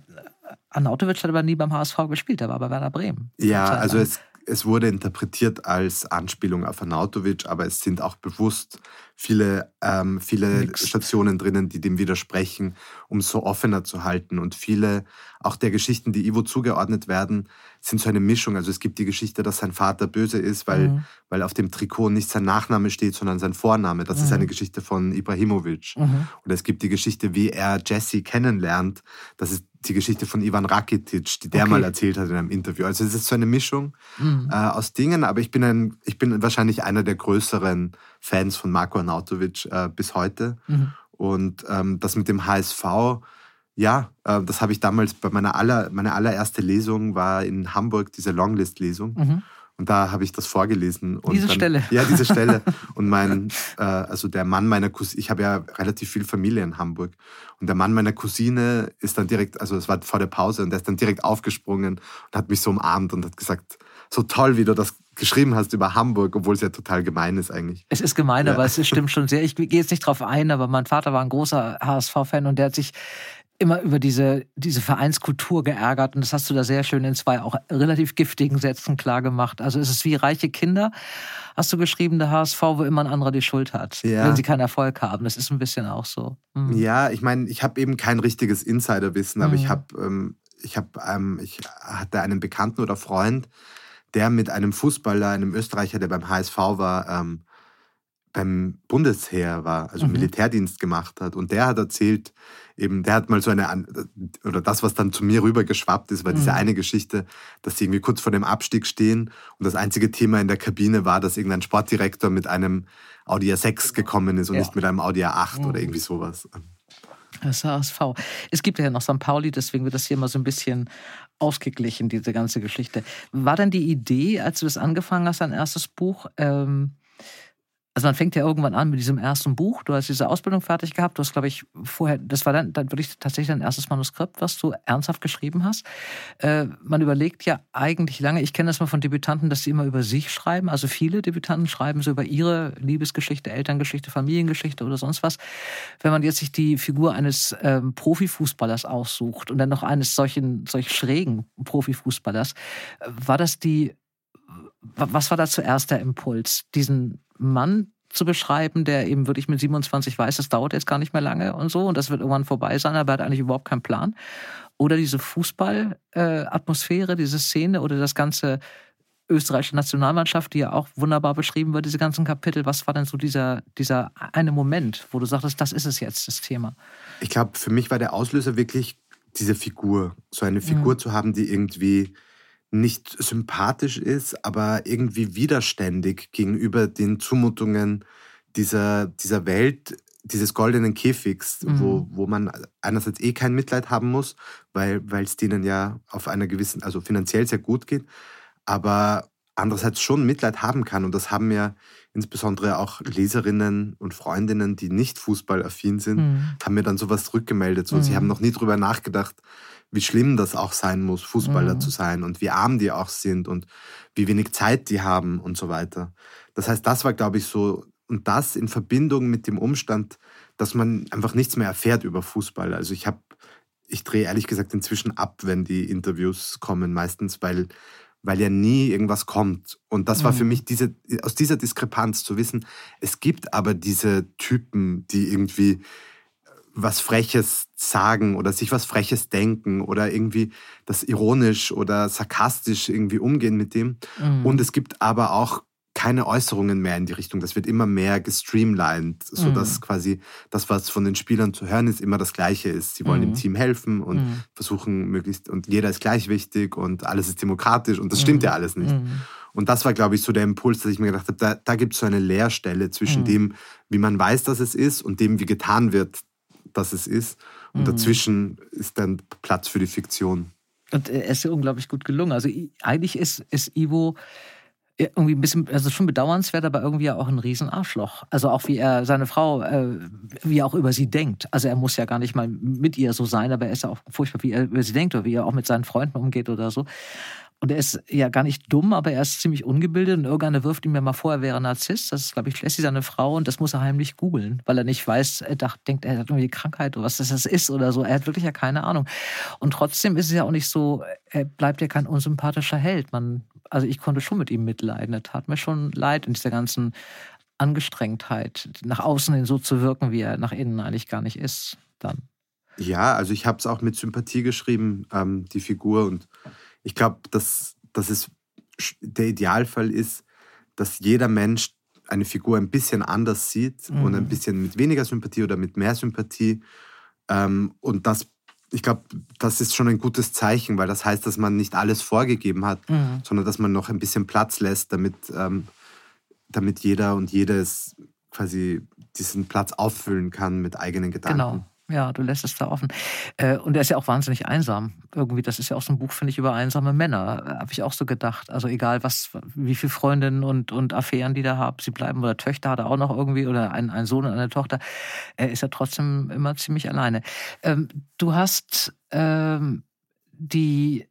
Arnautovic hat aber nie beim HSV gespielt, der war bei Werder Bremen. Ja, also es es wurde interpretiert als Anspielung auf Arnautovic, aber es sind auch bewusst viele, ähm, viele Stationen drinnen, die dem widersprechen, um so offener zu halten. Und viele, auch der Geschichten, die Ivo zugeordnet werden, sind so eine Mischung. Also es gibt die Geschichte, dass sein Vater böse ist, weil, mhm. weil auf dem Trikot nicht sein Nachname steht, sondern sein Vorname. Das mhm. ist eine Geschichte von Ibrahimovic. Mhm. Und es gibt die Geschichte, wie er Jesse kennenlernt. Das ist die Geschichte von Ivan Rakitic, die der okay. mal erzählt hat in einem Interview. Also es ist so eine Mischung mhm. äh, aus Dingen, aber ich bin, ein, ich bin wahrscheinlich einer der größeren Fans von Marco Arnautovic äh, bis heute. Mhm. Und ähm, das mit dem HSV, ja, äh, das habe ich damals bei meiner aller, meine allererste Lesung war in Hamburg, diese Longlist-Lesung. Mhm. Und da habe ich das vorgelesen. Und diese dann, Stelle. Ja, diese Stelle. Und mein, äh, also der Mann meiner Cousine, ich habe ja relativ viel Familie in Hamburg. Und der Mann meiner Cousine ist dann direkt, also es war vor der Pause, und der ist dann direkt aufgesprungen und hat mich so umarmt und hat gesagt, so toll, wie du das geschrieben hast über Hamburg, obwohl es ja total gemein ist eigentlich. Es ist gemein, ja. aber es stimmt schon sehr. Ich gehe jetzt nicht drauf ein, aber mein Vater war ein großer HSV-Fan und der hat sich immer über diese, diese Vereinskultur geärgert. Und das hast du da sehr schön in zwei auch relativ giftigen Sätzen klar gemacht. Also es ist wie reiche Kinder, hast du geschrieben, der HSV, wo immer ein anderer die Schuld hat, ja. wenn sie keinen Erfolg haben. Das ist ein bisschen auch so. Mhm. Ja, ich meine, ich habe eben kein richtiges Insiderwissen, aber mhm. ich habe, ähm, ich habe, ähm, ich hatte einen Bekannten oder Freund, der mit einem Fußballer, einem Österreicher, der beim HSV war, ähm, beim Bundesheer war, also mhm. Militärdienst gemacht hat. Und der hat erzählt, eben, der hat mal so eine, oder das, was dann zu mir rübergeschwappt ist, war mhm. diese eine Geschichte, dass sie irgendwie kurz vor dem Abstieg stehen und das einzige Thema in der Kabine war, dass irgendein Sportdirektor mit einem Audi A6 gekommen ist und ja. nicht mit einem Audi A8 mhm. oder irgendwie sowas. Das HSV. Es gibt ja noch St. Pauli, deswegen wird das hier immer so ein bisschen ausgeglichen, diese ganze Geschichte. War denn die Idee, als du das angefangen hast, dein erstes Buch, ähm, also man fängt ja irgendwann an mit diesem ersten Buch. Du hast diese Ausbildung fertig gehabt. Du hast, glaube ich, vorher, das war dann, dann wirklich tatsächlich dein erstes Manuskript, was du ernsthaft geschrieben hast. Äh, man überlegt ja eigentlich lange, ich kenne das mal von Debütanten, dass sie immer über sich schreiben. Also viele Debütanten schreiben so über ihre Liebesgeschichte, Elterngeschichte, Familiengeschichte oder sonst was. Wenn man jetzt sich die Figur eines ähm, Profifußballers aussucht und dann noch eines solchen, solch schrägen Profifußballers, äh, war das die was war da zuerst der Impuls, diesen Mann zu beschreiben, der eben wirklich mit 27 weiß, das dauert jetzt gar nicht mehr lange und so und das wird irgendwann vorbei sein, aber er hat eigentlich überhaupt keinen Plan. Oder diese Fußballatmosphäre, äh, diese Szene oder das ganze österreichische Nationalmannschaft, die ja auch wunderbar beschrieben wird, diese ganzen Kapitel. Was war denn so dieser, dieser eine Moment, wo du sagtest, das ist es jetzt, das Thema? Ich glaube, für mich war der Auslöser wirklich diese Figur. So eine Figur mhm. zu haben, die irgendwie nicht sympathisch ist, aber irgendwie widerständig gegenüber den Zumutungen dieser, dieser Welt, dieses goldenen Käfigs, mhm. wo, wo man einerseits eh kein Mitleid haben muss, weil es denen ja auf einer gewissen, also finanziell sehr gut geht, aber andererseits schon Mitleid haben kann. Und das haben ja insbesondere auch Leserinnen und Freundinnen, die nicht fußballaffin sind, mhm. haben mir dann sowas rückgemeldet. So, mhm. Sie haben noch nie drüber nachgedacht, wie schlimm das auch sein muss, Fußballer mhm. zu sein und wie arm die auch sind und wie wenig Zeit die haben und so weiter. Das heißt, das war, glaube ich, so, und das in Verbindung mit dem Umstand, dass man einfach nichts mehr erfährt über Fußball. Also ich habe, ich drehe ehrlich gesagt inzwischen ab, wenn die Interviews kommen, meistens, weil, weil ja nie irgendwas kommt. Und das war für mhm. mich diese, aus dieser Diskrepanz zu wissen, es gibt aber diese Typen, die irgendwie was Freches sagen oder sich was Freches denken oder irgendwie das ironisch oder sarkastisch irgendwie umgehen mit dem. Mhm. Und es gibt aber auch keine Äußerungen mehr in die Richtung. Das wird immer mehr gestreamlined, sodass mhm. quasi das, was von den Spielern zu hören ist, immer das Gleiche ist. Sie wollen mhm. dem Team helfen und mhm. versuchen möglichst, und jeder ist gleich wichtig und alles ist demokratisch und das stimmt ja mhm. alles nicht. Mhm. Und das war, glaube ich, so der Impuls, dass ich mir gedacht habe, da, da gibt es so eine Leerstelle zwischen dem, wie man weiß, dass es ist und dem, wie getan wird, dass es ist. Und mhm. dazwischen ist dann Platz für die Fiktion. Und er ist ja unglaublich gut gelungen. Also eigentlich ist, ist Ivo irgendwie ein bisschen, also schon bedauernswert, aber irgendwie auch ein Riesenarschloch. Also auch wie er seine Frau, äh, wie er auch über sie denkt. Also er muss ja gar nicht mal mit ihr so sein, aber er ist ja auch furchtbar, wie er über sie denkt oder wie er auch mit seinen Freunden umgeht oder so. Und er ist ja gar nicht dumm, aber er ist ziemlich ungebildet. Und irgendeiner wirft ihm ja mal vor, er wäre Narzisst. Das ist, glaube ich, Lassie seine Frau. Und das muss er heimlich googeln, weil er nicht weiß, er dacht, denkt, er hat irgendwie Krankheit oder was das ist oder so. Er hat wirklich ja keine Ahnung. Und trotzdem ist es ja auch nicht so, er bleibt ja kein unsympathischer Held. Man, also ich konnte schon mit ihm mitleiden. Er tat mir schon leid in dieser ganzen Angestrengtheit, nach außen hin so zu wirken, wie er nach innen eigentlich gar nicht ist. Dann. Ja, also ich habe es auch mit Sympathie geschrieben, ähm, die Figur. Und ich glaube, dass, dass es der Idealfall ist, dass jeder Mensch eine Figur ein bisschen anders sieht mhm. und ein mhm. bisschen mit weniger Sympathie oder mit mehr Sympathie. Ähm, und das, ich glaube, das ist schon ein gutes Zeichen, weil das heißt, dass man nicht alles vorgegeben hat, mhm. sondern dass man noch ein bisschen Platz lässt, damit, ähm, damit jeder und jedes quasi diesen Platz auffüllen kann mit eigenen Gedanken. Genau. Ja, du lässt es da offen. Äh, und er ist ja auch wahnsinnig einsam. Irgendwie, das ist ja auch so ein Buch, finde ich, über einsame Männer. Äh, Habe ich auch so gedacht. Also egal, was, wie viele Freundinnen und, und Affären die da haben, sie bleiben oder Töchter hat er auch noch irgendwie oder ein, ein Sohn und eine Tochter. Er ist ja trotzdem immer ziemlich alleine. Ähm, du hast ähm, die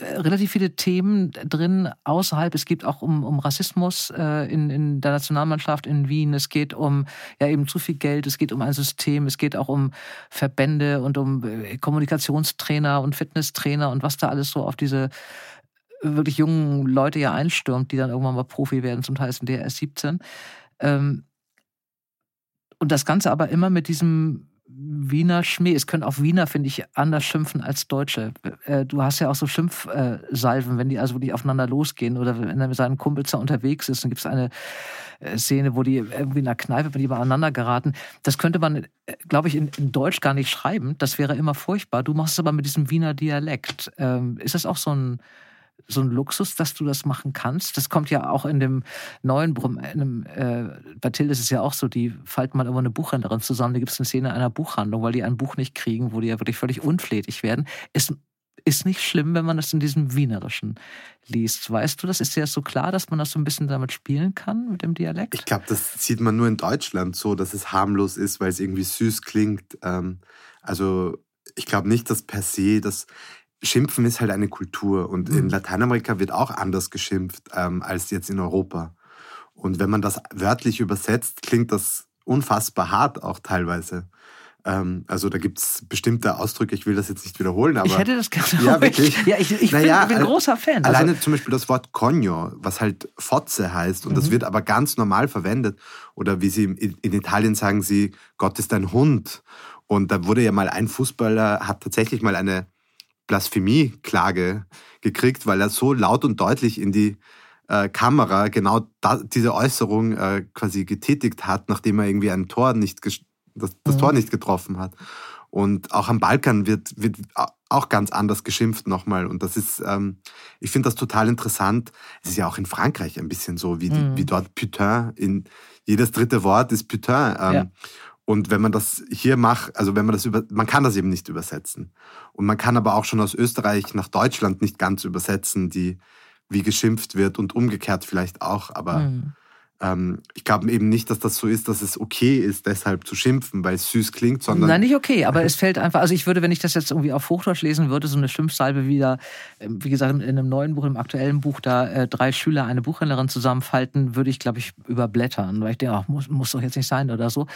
relativ viele Themen drin außerhalb. Es geht auch um, um Rassismus äh, in, in der Nationalmannschaft in Wien. Es geht um ja eben zu viel Geld. Es geht um ein System. Es geht auch um Verbände und um äh, Kommunikationstrainer und Fitnesstrainer und was da alles so auf diese wirklich jungen Leute ja einstürmt, die dann irgendwann mal Profi werden. Zum Teil sind die erst 17. Ähm, und das Ganze aber immer mit diesem Wiener Schmäh. Es können auch Wiener, finde ich, anders schimpfen als Deutsche. Äh, du hast ja auch so Schimpfsalven, wenn die also wirklich aufeinander losgehen oder wenn er mit seinen Kumpels da unterwegs ist, dann gibt es eine äh, Szene, wo die irgendwie in der Kneipe, wenn die aneinander geraten. Das könnte man, äh, glaube ich, in, in, Deutsch gar nicht schreiben. Das wäre immer furchtbar. Du machst es aber mit diesem Wiener Dialekt. Ähm, ist das auch so ein so ein Luxus, dass du das machen kannst. Das kommt ja auch in dem neuen Buch. Äh, bei Till ist es ja auch so, die falten mal immer eine Buchhändlerin zusammen. Da gibt es eine Szene einer Buchhandlung, weil die ein Buch nicht kriegen, wo die ja wirklich völlig unflätig werden. Ist ist nicht schlimm, wenn man das in diesem Wienerischen liest. Weißt du das? Ist das so klar, dass man das so ein bisschen damit spielen kann, mit dem Dialekt? Ich glaube, das sieht man nur in Deutschland so, dass es harmlos ist, weil es irgendwie süß klingt. Ähm, also ich glaube nicht, dass per se das Schimpfen ist halt eine Kultur und in mhm. Lateinamerika wird auch anders geschimpft ähm, als jetzt in Europa. Und wenn man das wörtlich übersetzt, klingt das unfassbar hart auch teilweise. Ähm, also da gibt es bestimmte Ausdrücke, ich will das jetzt nicht wiederholen, aber. Ich hätte das gerne. Ja, wirklich. Ja, ich, ich naja, bin, bin großer Fan. Also alleine also, zum Beispiel das Wort Cogno, was halt Fotze heißt, und mhm. das wird aber ganz normal verwendet. Oder wie sie in Italien sagen sie, Gott ist ein Hund. Und da wurde ja mal ein Fußballer, hat tatsächlich mal eine Blasphemie-Klage gekriegt, weil er so laut und deutlich in die äh, Kamera genau da, diese Äußerung äh, quasi getätigt hat, nachdem er irgendwie ein Tor nicht das, das mhm. Tor nicht getroffen hat. Und auch am Balkan wird, wird auch ganz anders geschimpft nochmal. Und das ist, ähm, ich finde das total interessant. Es ist ja auch in Frankreich ein bisschen so, wie, mhm. wie dort Putain, in jedes dritte Wort ist Putain. Ähm, ja. Und wenn man das hier macht, also wenn man das über, man kann das eben nicht übersetzen. Und man kann aber auch schon aus Österreich nach Deutschland nicht ganz übersetzen, die, wie geschimpft wird und umgekehrt vielleicht auch. Aber mhm. ähm, ich glaube eben nicht, dass das so ist, dass es okay ist, deshalb zu schimpfen, weil es süß klingt, sondern. Nein, nicht okay, aber es fällt einfach, also ich würde, wenn ich das jetzt irgendwie auf Hochdeutsch lesen würde, so eine Schimpfsalbe wieder, ähm, wie gesagt, in einem neuen Buch, im aktuellen Buch, da äh, drei Schüler eine Buchhändlerin zusammenfalten, würde ich, glaube ich, überblättern, weil ich denke, ach, muss, muss doch jetzt nicht sein oder so.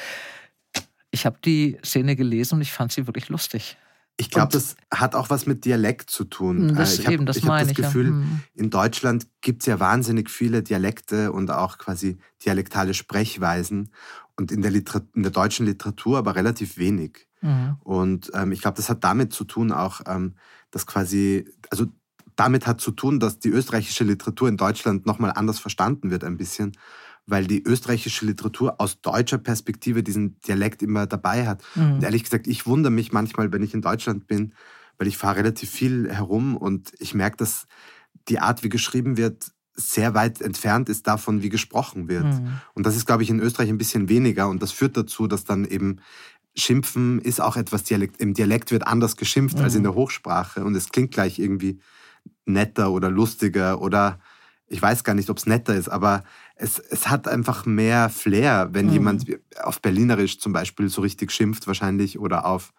Ich habe die Szene gelesen und ich fand sie wirklich lustig. Ich glaube, das hat auch was mit Dialekt zu tun. Hm, das äh, ich habe das, hab das Gefühl, ja. Hm. in Deutschland gibt es ja wahnsinnig viele Dialekte und auch quasi dialektale Sprechweisen und in der, in der deutschen Literatur aber relativ wenig. Mhm. Und ähm, ich glaube, das hat damit zu tun auch, ähm, dass quasi, also damit hat zu tun, dass die österreichische Literatur in Deutschland nochmal anders verstanden wird ein bisschen weil die österreichische Literatur aus deutscher Perspektive diesen Dialekt immer dabei hat. Mhm. Und ehrlich gesagt, ich wundere mich manchmal, wenn ich in Deutschland bin, weil ich fahre relativ viel herum und ich merke, dass die Art, wie geschrieben wird, sehr weit entfernt ist davon, wie gesprochen wird. Mhm. Und das ist, glaube ich, in Österreich ein bisschen weniger und das führt dazu, dass dann eben Schimpfen ist auch etwas Dialekt. Im Dialekt wird anders geschimpft mhm. als in mhm. der Hochsprache und es klingt gleich irgendwie netter oder lustiger oder ich weiß gar nicht, ob es netter ist, aber es, es hat einfach mehr Flair, wenn mhm. jemand auf Berlinerisch zum Beispiel so richtig schimpft wahrscheinlich oder auf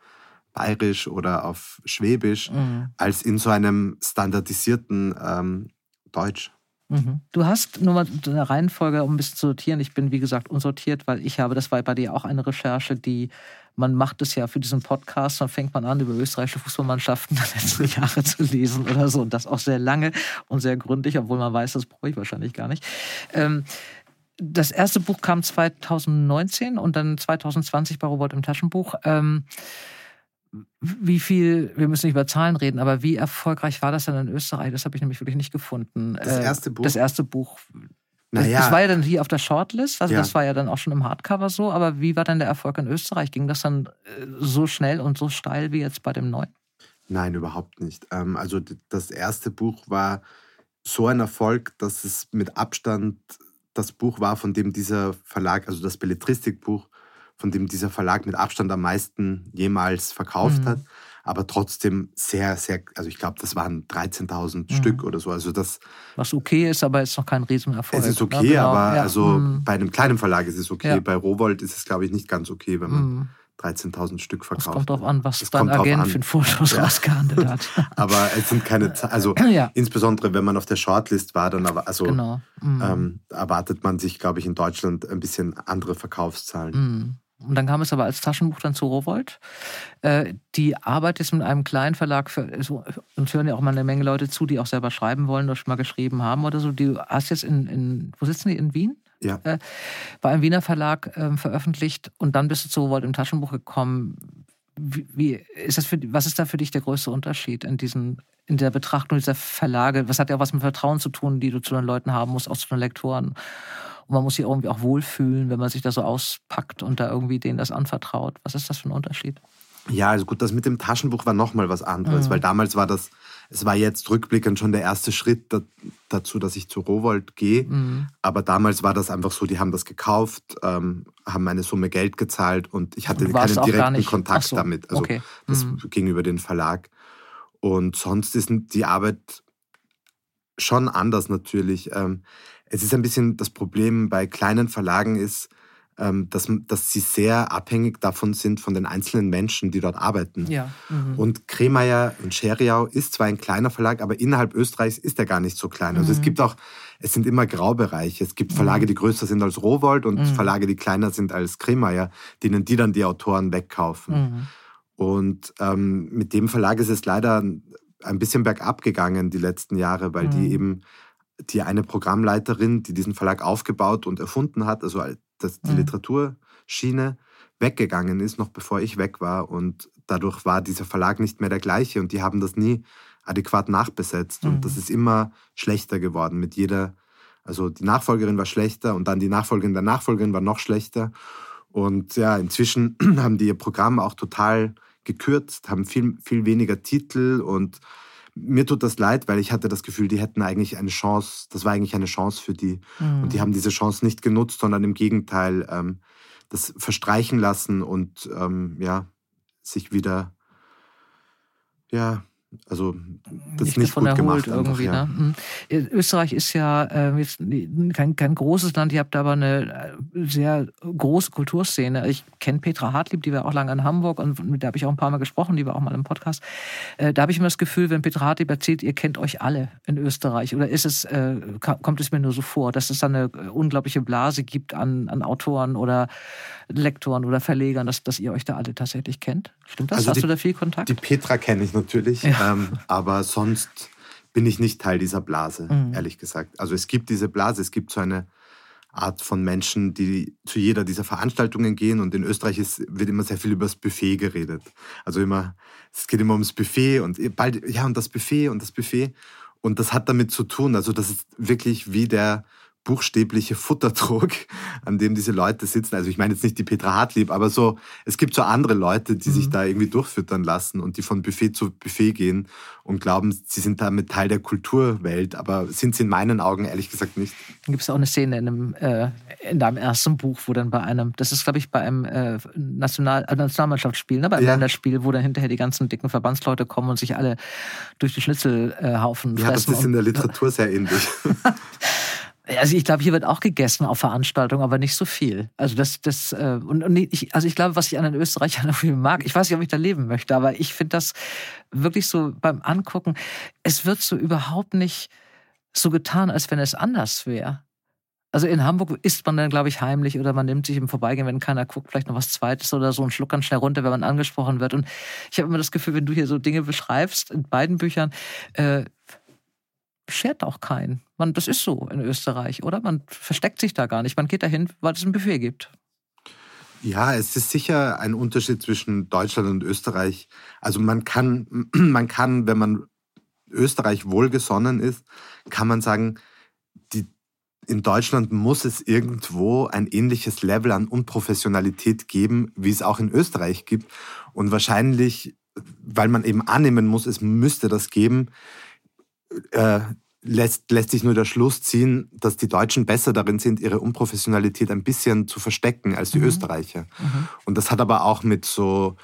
Bayerisch oder auf Schwäbisch, mhm. als in so einem standardisierten ähm, Deutsch. Mhm. Du hast nur mal eine Reihenfolge, um ein bisschen zu sortieren. Ich bin, wie gesagt, unsortiert, weil ich habe, das war bei dir auch eine Recherche, die man macht es ja für diesen Podcast, dann fängt man an, über österreichische Fußballmannschaften der letzten Jahre zu lesen oder so. Und das auch sehr lange und sehr gründlich, obwohl man weiß, das brauche ich wahrscheinlich gar nicht. Ähm, das erste Buch kam 2019 und dann 2020 bei Robert im Taschenbuch. Ähm, wie viel, wir müssen nicht über Zahlen reden, aber wie erfolgreich war das denn in Österreich? Das habe ich nämlich wirklich nicht gefunden. Das äh, erste Buch? Das erste Buch. Naja. Das, war ja dann hier auf der Shortlist, also ja. das war ja dann auch schon im Hardcover so, aber wie war dann der Erfolg in Österreich? Ging das dann äh, so schnell und so steil wie jetzt bei dem neuen? Nein, überhaupt nicht. Ähm, also das erste Buch war so ein Erfolg, dass es mit Abstand das Buch war, von dem dieser Verlag, also das Belletristikbuch, von dem dieser Verlag mit Abstand am meisten jemals verkauft mhm. hat. Aber trotzdem sehr, sehr, also ich glaube, das waren 13.000 mhm. Stück oder so. Also das, Was okay ist, aber ist noch kein Riesenerfolg. Es ist okay, ja, genau. aber ja. also mhm. bei einem kleinen Verlag ist es okay. Ja. Bei Rowold ist es, glaube ich, nicht ganz okay, wenn man 13.000 mhm. Stück verkauft. Es kommt darauf an, was dein Agent für ein Vorschuss ja. rausgehandelt hat. aber es sind keine, also ja. insbesondere wenn man auf der Shortlist war, dann aber, also genau. mhm. ähm, erwartet man sich, glaube ich, in Deutschland ein bisschen andere Verkaufszahlen. Mhm. Und dann kam es aber als Taschenbuch dann zu Rowold. Äh, die arbeitet jetzt mit einem kleinen Verlag. Für, so, uns hören ja auch mal eine Menge Leute zu, die auch selber schreiben wollen oder schon mal geschrieben haben oder so. Du hast jetzt in, in wo sitzen die? In Wien? Ja. Äh, bei einem Wiener Verlag äh, veröffentlicht und dann bist du zu Rowold im Taschenbuch gekommen. Wie, wie, ist das für, was ist da für dich der größte Unterschied in, diesen, in der Betrachtung dieser Verlage? Was hat ja auch was mit Vertrauen zu tun, die du zu den Leuten haben musst, auch zu den Lektoren? Und man muss sich irgendwie auch wohlfühlen, wenn man sich da so auspackt und da irgendwie denen das anvertraut. Was ist das für ein Unterschied? Ja, also gut, das mit dem Taschenbuch war nochmal was anderes, mhm. weil damals war das, es war jetzt rückblickend schon der erste Schritt dazu, dass ich zu Rowold gehe. Mhm. Aber damals war das einfach so, die haben das gekauft, ähm, haben eine Summe Geld gezahlt und ich hatte keinen direkten Kontakt so, damit. Also okay. das mhm. ging über den Verlag. Und sonst ist die Arbeit schon anders natürlich. Ähm, es ist ein bisschen das Problem bei kleinen Verlagen ist, ähm, dass, dass sie sehr abhängig davon sind von den einzelnen Menschen, die dort arbeiten. Ja. Mhm. Und Kremeyer in Scheriau ist zwar ein kleiner Verlag, aber innerhalb Österreichs ist er gar nicht so klein. Also mhm. es gibt auch, es sind immer Graubereiche. Es gibt Verlage, mhm. die größer sind als Rowold und mhm. Verlage, die kleiner sind als Kremeyer, denen die dann die Autoren wegkaufen. Mhm. Und ähm, mit dem Verlag ist es leider ein bisschen bergab gegangen die letzten Jahre, weil die mhm. eben die eine Programmleiterin, die diesen Verlag aufgebaut und erfunden hat, also dass die mhm. Literaturschiene weggegangen ist, noch bevor ich weg war. Und dadurch war dieser Verlag nicht mehr der gleiche und die haben das nie adäquat nachbesetzt. Mhm. Und das mhm. ist immer schlechter geworden mit jeder, also die Nachfolgerin war schlechter und dann die Nachfolgerin der Nachfolgerin war noch schlechter. Und ja, inzwischen haben die ihr Programm auch total gekürzt, haben viel, viel weniger Titel und mir tut das leid, weil ich hatte das Gefühl, die hätten eigentlich eine Chance, das war eigentlich eine Chance für die. Mhm. Und die haben diese Chance nicht genutzt, sondern im Gegenteil ähm, das verstreichen lassen und ähm, ja, sich wieder ja, also das nicht, nicht gut gemacht irgendwie. Einfach, ja. ne? Hm. Österreich ist ja äh, jetzt kein, kein großes Land, ihr habt aber eine äh, sehr große Kulturszene. Ich kenne Petra Hartlieb, die war auch lange in Hamburg und mit der habe ich auch ein paar Mal gesprochen, die war auch mal im Podcast. Äh, da habe ich immer das Gefühl, wenn Petra Hartlieb erzählt, ihr kennt euch alle in Österreich oder ist es, äh, kommt es mir nur so vor, dass es da eine unglaubliche Blase gibt an, an Autoren oder Lektoren oder Verlegern, dass, dass ihr euch da alle tatsächlich kennt? Stimmt das? Also Hast die, du da viel Kontakt? Die Petra kenne ich natürlich, ja. ähm, aber sonst bin ich nicht Teil dieser Blase, mhm. ehrlich gesagt. Also es gibt diese Blase, es gibt so eine Art von Menschen, die zu jeder dieser Veranstaltungen gehen. Und in Österreich ist, wird immer sehr viel über das Buffet geredet. Also immer, es geht immer ums Buffet und bald, ja, und das Buffet und das Buffet. Und das hat damit zu tun, also das ist wirklich wie der buchstäbliche Futterdruck, an dem diese Leute sitzen. Also ich meine jetzt nicht die Petra Hartlieb, aber so, es gibt so andere Leute, die mhm. sich da irgendwie durchfüttern lassen und die von Buffet zu Buffet gehen und glauben, sie sind damit Teil der Kulturwelt, aber sind sie in meinen Augen ehrlich gesagt nicht. Dann gibt es auch eine Szene in, einem, äh, in deinem ersten Buch, wo dann bei einem, das ist glaube ich bei einem äh, National, äh, Nationalmannschaftsspiel, ne? bei einem ja. Länderspiel, wo dann hinterher die ganzen dicken Verbandsleute kommen und sich alle durch die Schnitzelhaufen äh, fressen. Ja, das ist in der Literatur sehr ähnlich. Also ich glaube, hier wird auch gegessen auf Veranstaltungen, aber nicht so viel. Also das, das äh, und, und ich, also ich glaube, was ich an den Österreichern mag, ich weiß nicht, ob ich da leben möchte, aber ich finde das wirklich so beim Angucken, es wird so überhaupt nicht so getan, als wenn es anders wäre. Also in Hamburg isst man dann, glaube ich, heimlich oder man nimmt sich im Vorbeigehen, wenn keiner guckt, vielleicht noch was Zweites oder so und schluckt ganz schnell runter, wenn man angesprochen wird. Und ich habe immer das Gefühl, wenn du hier so Dinge beschreibst in beiden Büchern, äh, schert auch keinen. Man, das ist so in Österreich, oder? Man versteckt sich da gar nicht. Man geht dahin, weil es ein Buffet gibt. Ja, es ist sicher ein Unterschied zwischen Deutschland und Österreich. Also man kann, man kann, wenn man Österreich wohlgesonnen ist, kann man sagen, die, in Deutschland muss es irgendwo ein ähnliches Level an Unprofessionalität geben, wie es auch in Österreich gibt. Und wahrscheinlich, weil man eben annehmen muss, es müsste das geben, äh, lässt, lässt sich nur der Schluss ziehen, dass die Deutschen besser darin sind, ihre Unprofessionalität ein bisschen zu verstecken als die mhm. Österreicher. Mhm. Und das hat aber auch mit so,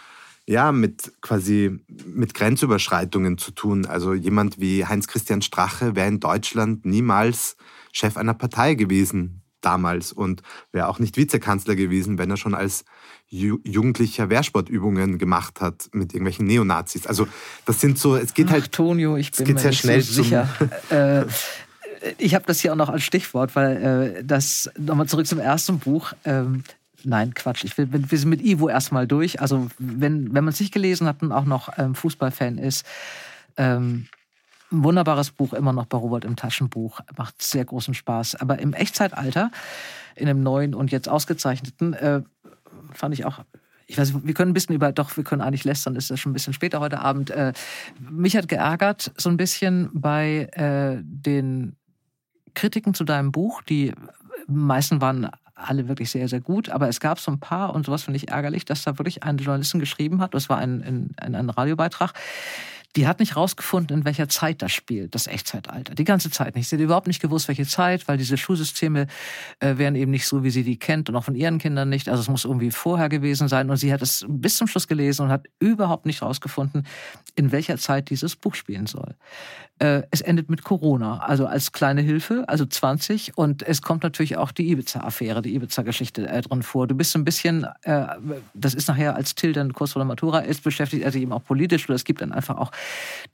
ja, mit quasi mit Grenzüberschreitungen zu tun. Also jemand wie Heinz-Christian Strache wäre in Deutschland niemals Chef einer Partei gewesen damals und wäre auch nicht Vizekanzler gewesen, wenn er schon als Jugendlicher Wehrsportübungen gemacht hat mit irgendwelchen Neonazis. Also das sind so, es geht Ach, halt, Tonio, ich bin mir sehr schnell so sicher. äh, ich habe das hier auch noch als Stichwort, weil äh, das nochmal zurück zum ersten Buch. Ähm, Nein, Quatsch. Ich will, wir sind mit Ivo erstmal durch. Also, wenn, wenn man es nicht gelesen hat und auch noch ähm, Fußballfan ist, ähm, ein wunderbares Buch, immer noch bei Robert im Taschenbuch. Macht sehr großen Spaß. Aber im Echtzeitalter, in einem neuen und jetzt ausgezeichneten, äh, fand ich auch ich weiß, wir können ein bisschen über, doch, wir können eigentlich lästern, ist das schon ein bisschen später heute Abend. Äh, mich hat geärgert so ein bisschen bei äh, den Kritiken zu deinem Buch, die meisten waren alle wirklich sehr, sehr gut, aber es gab so ein paar, und sowas finde ich ärgerlich, dass da wirklich ein Journalisten geschrieben hat, das war ein, ein, ein Radiobeitrag, die hat nicht rausgefunden, in welcher Zeit das spielt, das Echtzeitalter. Die ganze Zeit nicht. Sie hat überhaupt nicht gewusst, welche Zeit, weil diese Schulsysteme äh, wären eben nicht so, wie sie die kennt und auch von ihren Kindern nicht. Also es muss irgendwie vorher gewesen sein. Und sie hat es bis zum Schluss gelesen und hat überhaupt nicht rausgefunden, in welcher Zeit dieses Buch spielen soll. Äh, es endet mit Corona, also als kleine Hilfe, also 20. Und es kommt natürlich auch die Ibiza-Affäre, die Ibiza-Geschichte äh, drin vor. Du bist so ein bisschen, äh, das ist nachher, als Till dann kurz vor der Matura ist, beschäftigt er sich eben auch politisch oder es gibt dann einfach auch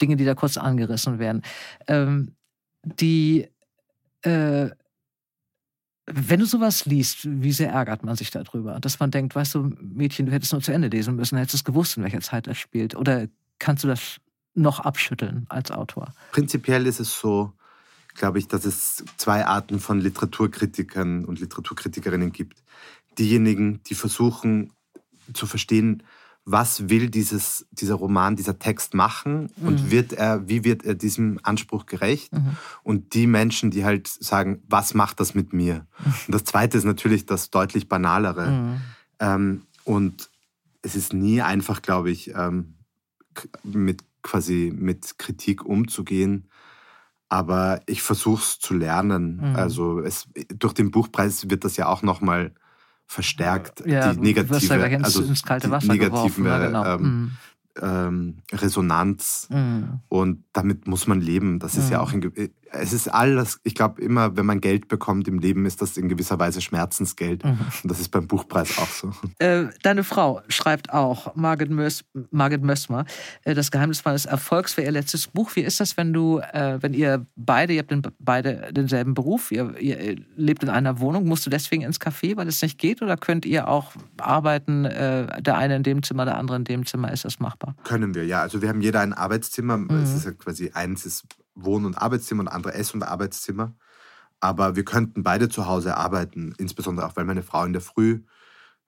Dinge, die da kurz angerissen werden. Ähm, die, äh, wenn du sowas liest, wie sehr ärgert man sich darüber? Dass man denkt, weißt du, Mädchen, du hättest nur zu Ende lesen müssen, hättest es gewusst, in welcher Zeit das spielt. Oder kannst du das noch abschütteln als Autor? Prinzipiell ist es so, glaube ich, dass es zwei Arten von Literaturkritikern und Literaturkritikerinnen gibt. Diejenigen, die versuchen zu verstehen, was will dieses, dieser Roman, dieser Text machen und mhm. wird er, wie wird er diesem Anspruch gerecht? Mhm. Und die Menschen, die halt sagen, was macht das mit mir? Und das Zweite ist natürlich das deutlich banalere. Mhm. Ähm, und es ist nie einfach, glaube ich, ähm, mit quasi mit Kritik umzugehen. Aber ich versuche es zu lernen. Mhm. Also es, durch den Buchpreis wird das ja auch nochmal verstärkt. Ja, die negative, ja ins, also ins kalte Wasser negativen geworfen, ja, genau. ähm, mhm ähm, Resonanz mhm. und damit muss man leben. Das ist mhm. ja auch, in, es ist alles, ich glaube immer, wenn man Geld bekommt im Leben, ist das in gewisser Weise Schmerzensgeld. Mhm. Und das ist beim Buchpreis auch so. Äh, deine Frau schreibt auch, Margit, Mös, Margit Mössmer, äh, das Geheimnis meines Erfolgs für ihr letztes Buch. Wie ist das, wenn du, äh, wenn ihr beide, ihr habt den, beide denselben Beruf, ihr, ihr, lebt in einer Wohnung, musst du deswegen ins Café, weil es nicht geht? Oder könnt ihr auch arbeiten, äh, der eine in dem Zimmer, der andere in dem Zimmer? Ist das machbar? machbar? Können wir, ja. Also wir haben jeder ein Arbeitszimmer. Mhm. Es ist ja quasi eins ist Wohn- und Arbeitszimmer und andere Ess- und Arbeitszimmer. Aber wir könnten beide zu Hause arbeiten, insbesondere auch, weil meine Frau in der Früh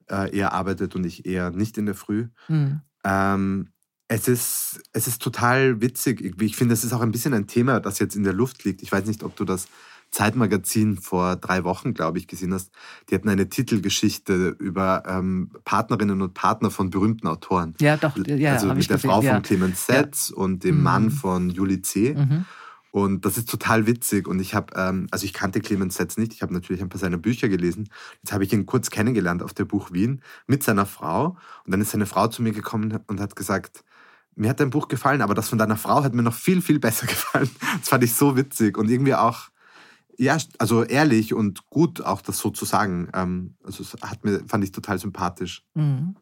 äh, eher arbeitet und ich eher nicht in der Früh. Mhm. Ähm, es ist, es ist total witzig. Ich, ich finde, es ist auch ein bisschen ein Thema, das jetzt in der Luft liegt. Ich weiß nicht, ob du das Zeitmagazin vor drei Wochen, glaube ich, gesehen hast, die hatten eine Titelgeschichte über ähm, Partnerinnen und Partner von berühmten Autoren. Ja, doch. Ja, also mit der gesehen, Frau ja. von Clemens Setz ja. und dem mhm. Mann von Julie C. Mhm. Und das ist total witzig. Und ich habe, ähm, also ich kannte Clemens Setz nicht. Ich habe natürlich ein paar seiner Bücher gelesen. Jetzt habe ich ihn kurz kennengelernt auf der Buch Wien mit seiner Frau. Und dann ist seine Frau zu mir gekommen und hat gesagt, mir hat dein Buch gefallen, aber das von deiner Frau hat mir noch viel, viel besser gefallen. Das fand ich so witzig und irgendwie auch ja, also ehrlich und gut auch das so zu sagen. Ähm, also hat mir, fand ich total sympathisch. Mhm.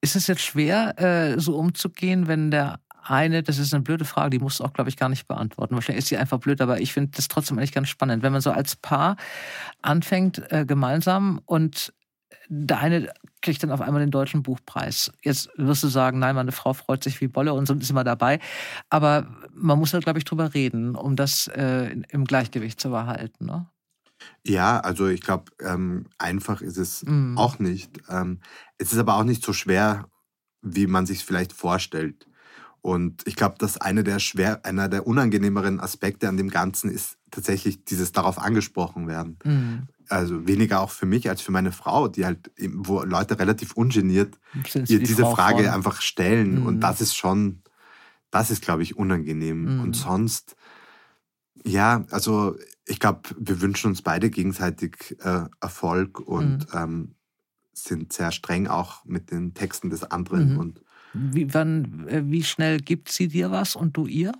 Ist es jetzt schwer, äh, so umzugehen, wenn der eine, das ist eine blöde Frage, die musst du auch, glaube ich, gar nicht beantworten. Wahrscheinlich ist sie einfach blöd, aber ich finde das trotzdem eigentlich ganz spannend. Wenn man so als Paar anfängt, äh, gemeinsam und der eine kriegt dann auf einmal den deutschen Buchpreis. Jetzt wirst du sagen, nein, meine Frau freut sich wie Bolle und so ist immer dabei. Aber man muss da, glaube ich, drüber reden, um das äh, im Gleichgewicht zu behalten. Ne? Ja, also ich glaube, ähm, einfach ist es mm. auch nicht. Ähm, es ist aber auch nicht so schwer, wie man sich vielleicht vorstellt. Und ich glaube, dass eine der schwer, einer der unangenehmeren Aspekte an dem Ganzen ist tatsächlich dieses darauf angesprochen werden. Mm also weniger auch für mich als für meine Frau, die halt, wo Leute relativ ungeniert ihr die diese Frau Frage von. einfach stellen. Mhm. Und das ist schon, das ist, glaube ich, unangenehm. Mhm. Und sonst, ja, also ich glaube, wir wünschen uns beide gegenseitig äh, Erfolg und mhm. ähm, sind sehr streng auch mit den Texten des anderen. Mhm. Und wie, wann, äh, wie schnell gibt sie dir was und du ihr?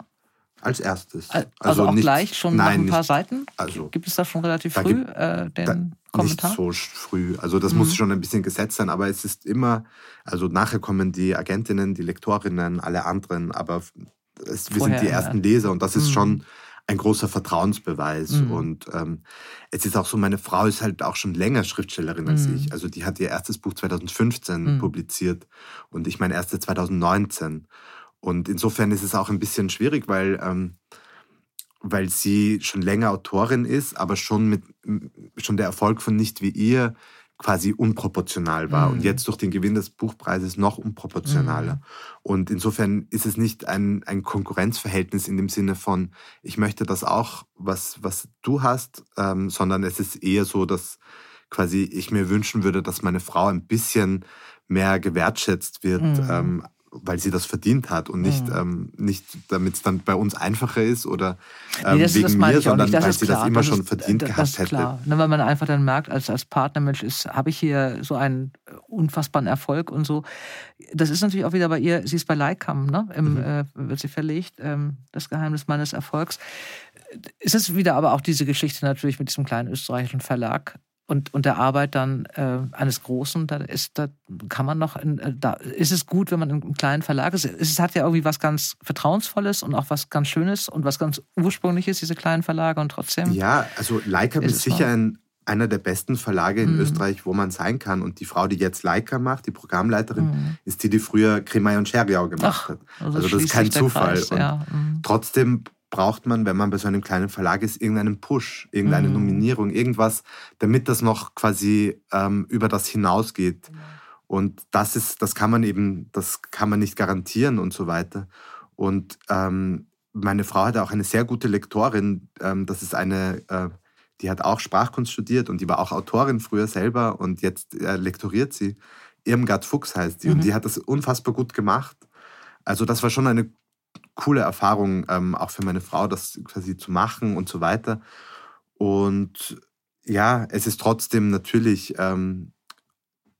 Als erstes. Also, also auch nicht, gleich schon nein, nach ein paar nicht, Seiten? Also, gibt es da schon relativ früh äh, den Kommentar? Nicht so früh. Also das mhm. muss schon ein bisschen gesetzt sein, aber es ist immer, also nachher kommen die Agentinnen, die Lektorinnen, alle anderen, aber es, wir sind die ersten Leser und das ist mhm. schon ein großer Vertrauensbeweis. Mhm. Und ähm, es ist auch so, meine Frau ist halt auch schon länger Schriftstellerin als mhm. ich. Also die hat ihr erstes Buch 2015 mhm. publiziert und ich mein erstes 2019. Und insofern ist es auch ein bisschen schwierig, weil, ähm, weil sie schon länger Autorin ist, aber schon, mit, schon der Erfolg von Nicht wie ihr quasi unproportional war. Mhm. Und jetzt durch den Gewinn des Buchpreises noch unproportionaler. Mhm. Und insofern ist es nicht ein, ein Konkurrenzverhältnis in dem Sinne von, ich möchte das auch, was, was du hast, ähm, sondern es ist eher so, dass quasi ich mir wünschen würde, dass meine Frau ein bisschen mehr gewertschätzt wird, mhm. ähm, weil sie das verdient hat und nicht, mhm. ähm, nicht damit es dann bei uns einfacher ist oder ähm, nee, wegen mir, sondern weil sie klar. das immer das schon verdient das gehabt hätte. Klar. Ne, weil man einfach dann merkt, als, als Partnermensch ist, habe ich hier so einen unfassbaren Erfolg und so. Das ist natürlich auch wieder bei ihr, sie ist bei Leikam, ne? Im, mhm. äh, wird sie verlegt, ähm, das Geheimnis meines Erfolgs. Es ist wieder aber auch diese Geschichte natürlich mit diesem kleinen österreichischen Verlag, und, und der Arbeit dann äh, eines Großen, da ist, da kann man noch, in, äh, da ist es gut, wenn man einem kleinen Verlag ist. Es hat ja irgendwie was ganz Vertrauensvolles und auch was ganz Schönes und was ganz Ursprüngliches, diese kleinen Verlage und trotzdem. Ja, also Leica ist, ist sicher ein, einer der besten Verlage in mhm. Österreich, wo man sein kann. Und die Frau, die jetzt Leica macht, die Programmleiterin, mhm. ist die, die früher Kremai und Scheriau gemacht Ach, hat. Also, also das ist kein Zufall. Kreis, ja. mhm. Trotzdem braucht man, wenn man bei so einem kleinen Verlag ist, irgendeinen Push, irgendeine mhm. Nominierung, irgendwas, damit das noch quasi ähm, über das hinausgeht. Mhm. Und das ist, das kann man eben, das kann man nicht garantieren und so weiter. Und ähm, meine Frau hatte auch eine sehr gute Lektorin. Ähm, das ist eine, äh, die hat auch Sprachkunst studiert und die war auch Autorin früher selber und jetzt äh, lektoriert sie. Irmgard Fuchs heißt die mhm. und die hat das unfassbar gut gemacht. Also das war schon eine coole Erfahrung, ähm, auch für meine Frau, das quasi zu machen und so weiter. Und ja, es ist trotzdem natürlich, ähm,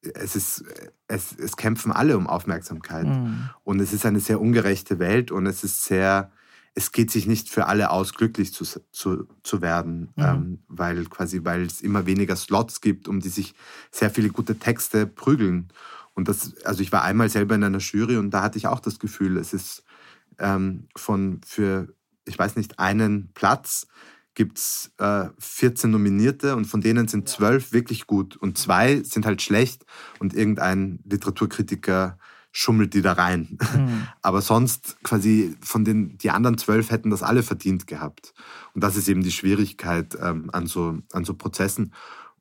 es ist, es, es kämpfen alle um Aufmerksamkeit. Mhm. Und es ist eine sehr ungerechte Welt und es ist sehr, es geht sich nicht für alle aus, glücklich zu, zu, zu werden, mhm. ähm, weil quasi, weil es immer weniger Slots gibt, um die sich sehr viele gute Texte prügeln. Und das, also ich war einmal selber in einer Jury und da hatte ich auch das Gefühl, es ist ähm, von für, ich weiß nicht, einen Platz gibt es äh, 14 Nominierte und von denen sind zwölf wirklich gut und zwei sind halt schlecht und irgendein Literaturkritiker schummelt die da rein. Mhm. Aber sonst quasi von den, die anderen zwölf hätten das alle verdient gehabt. Und das ist eben die Schwierigkeit ähm, an, so, an so Prozessen.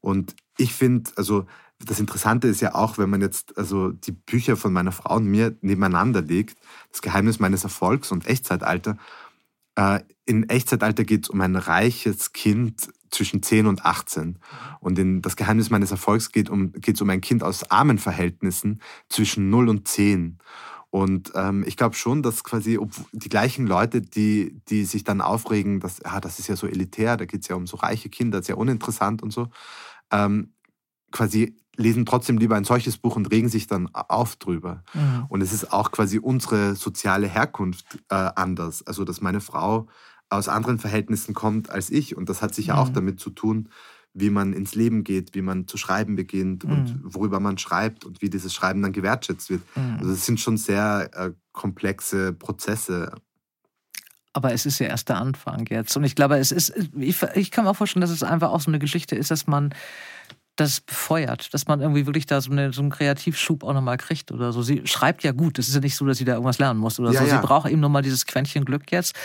Und ich finde, also das Interessante ist ja auch, wenn man jetzt also die Bücher von meiner Frau und mir nebeneinander legt, das Geheimnis meines Erfolgs und Echtzeitalter. Äh, in Echtzeitalter geht es um ein reiches Kind zwischen 10 und 18. Und in das Geheimnis meines Erfolgs geht es um, geht's um ein Kind aus armen Verhältnissen zwischen 0 und 10. Und ähm, ich glaube schon, dass quasi die gleichen Leute, die, die sich dann aufregen, dass ah, das ist ja so elitär, da geht es ja um so reiche Kinder, sehr uninteressant und so, ähm, quasi lesen trotzdem lieber ein solches Buch und regen sich dann auf drüber. Mhm. Und es ist auch quasi unsere soziale Herkunft äh, anders. Also, dass meine Frau aus anderen Verhältnissen kommt als ich. Und das hat sicher mhm. auch damit zu tun, wie man ins Leben geht, wie man zu schreiben beginnt mhm. und worüber man schreibt und wie dieses Schreiben dann gewertschätzt wird. Mhm. Also es sind schon sehr äh, komplexe Prozesse. Aber es ist ja erst der Anfang jetzt. Und ich glaube, es ist, ich, ich kann mir auch vorstellen, dass es einfach auch so eine Geschichte ist, dass man das befeuert, dass man irgendwie wirklich da so, eine, so einen Kreativschub auch nochmal kriegt oder so. Sie schreibt ja gut. Es ist ja nicht so, dass sie da irgendwas lernen muss oder ja, so. Sie braucht eben nochmal dieses Quäntchen Glück jetzt.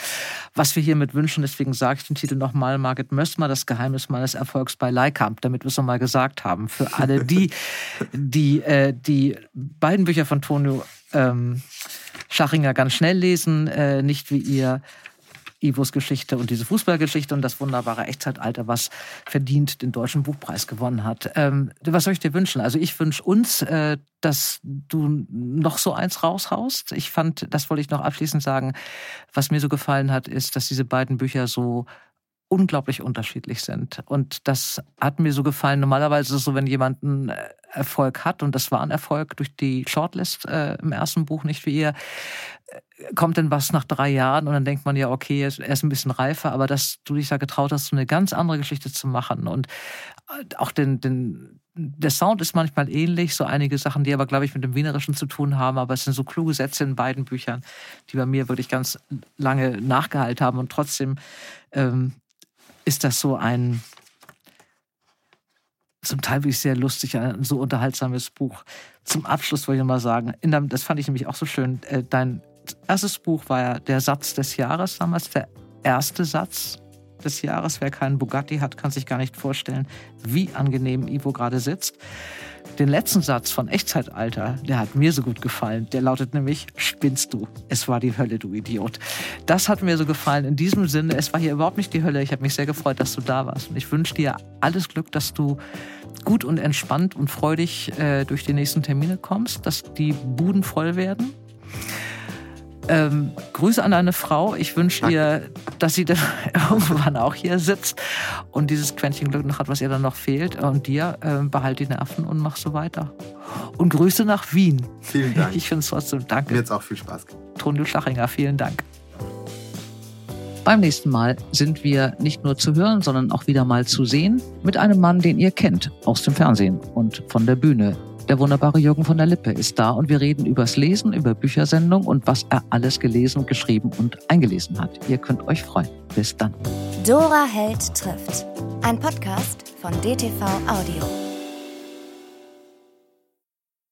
Was wir hiermit wünschen, deswegen sage ich den Titel nochmal, Margit Mössmer, das Geheimnis meines Erfolgs bei Leikamp, damit wir es nochmal gesagt haben. Für alle die, die äh, die beiden Bücher von Tonio ähm, Schachinger ganz schnell lesen, äh, nicht wie ihr Ivos Geschichte und diese Fußballgeschichte und das wunderbare Echtzeitalter, was verdient den Deutschen Buchpreis gewonnen hat. Ähm, was soll ich dir wünschen? Also ich wünsche uns, äh, dass du noch so eins raushaust. Ich fand, das wollte ich noch abschließend sagen, was mir so gefallen hat, ist, dass diese beiden Bücher so unglaublich unterschiedlich sind. Und das hat mir so gefallen. Normalerweise ist es so, wenn jemand einen Erfolg hat, und das war ein Erfolg durch die Shortlist äh, im ersten Buch, nicht wie ihr, äh, kommt denn was nach drei Jahren und dann denkt man ja, okay, er ist ein bisschen reifer, aber dass du dich da getraut hast, so eine ganz andere Geschichte zu machen und äh, auch den, den, der Sound ist manchmal ähnlich, so einige Sachen, die aber, glaube ich, mit dem Wienerischen zu tun haben, aber es sind so kluge Sätze in beiden Büchern, die bei mir wirklich ganz lange nachgehalten haben und trotzdem ähm, ist das so ein zum Teil wirklich sehr lustig, ein so unterhaltsames Buch. Zum Abschluss wollte ich mal sagen, dem, das fand ich nämlich auch so schön, äh, dein erstes Buch war ja der Satz des Jahres damals, der erste Satz des Jahres. Wer keinen Bugatti hat, kann sich gar nicht vorstellen, wie angenehm Ivo gerade sitzt. Den letzten Satz von Echtzeitalter, der hat mir so gut gefallen. Der lautet nämlich, spinnst du? Es war die Hölle, du Idiot. Das hat mir so gefallen. In diesem Sinne, es war hier überhaupt nicht die Hölle. Ich habe mich sehr gefreut, dass du da warst. Und ich wünsche dir alles Glück, dass du gut und entspannt und freudig äh, durch die nächsten Termine kommst, dass die Buden voll werden Ähm, Grüße an deine Frau. Ich wünsche ihr, dass sie dann irgendwann auch hier sitzt und dieses Quäntchen Glück noch hat, was ihr dann noch fehlt. Und dir, äh, behalt die Nerven und mach so weiter. Und Grüße nach Wien. Vielen Dank. Ich finde es trotzdem, danke. Mir hat auch viel Spaß gemacht. Tonio Schlachinger, vielen Dank. Beim nächsten Mal sind wir nicht nur zu hören, sondern auch wieder mal zu sehen mit einem Mann, den ihr kennt aus dem Fernsehen und von der Bühne. Der wunderbare Jürgen von der Lippe ist da und wir reden übers Lesen, über Büchersendung und was er alles gelesen, geschrieben und eingelesen hat. Ihr könnt euch freuen. Bis dann. Dora Held trifft. Ein Podcast von DTV Audio.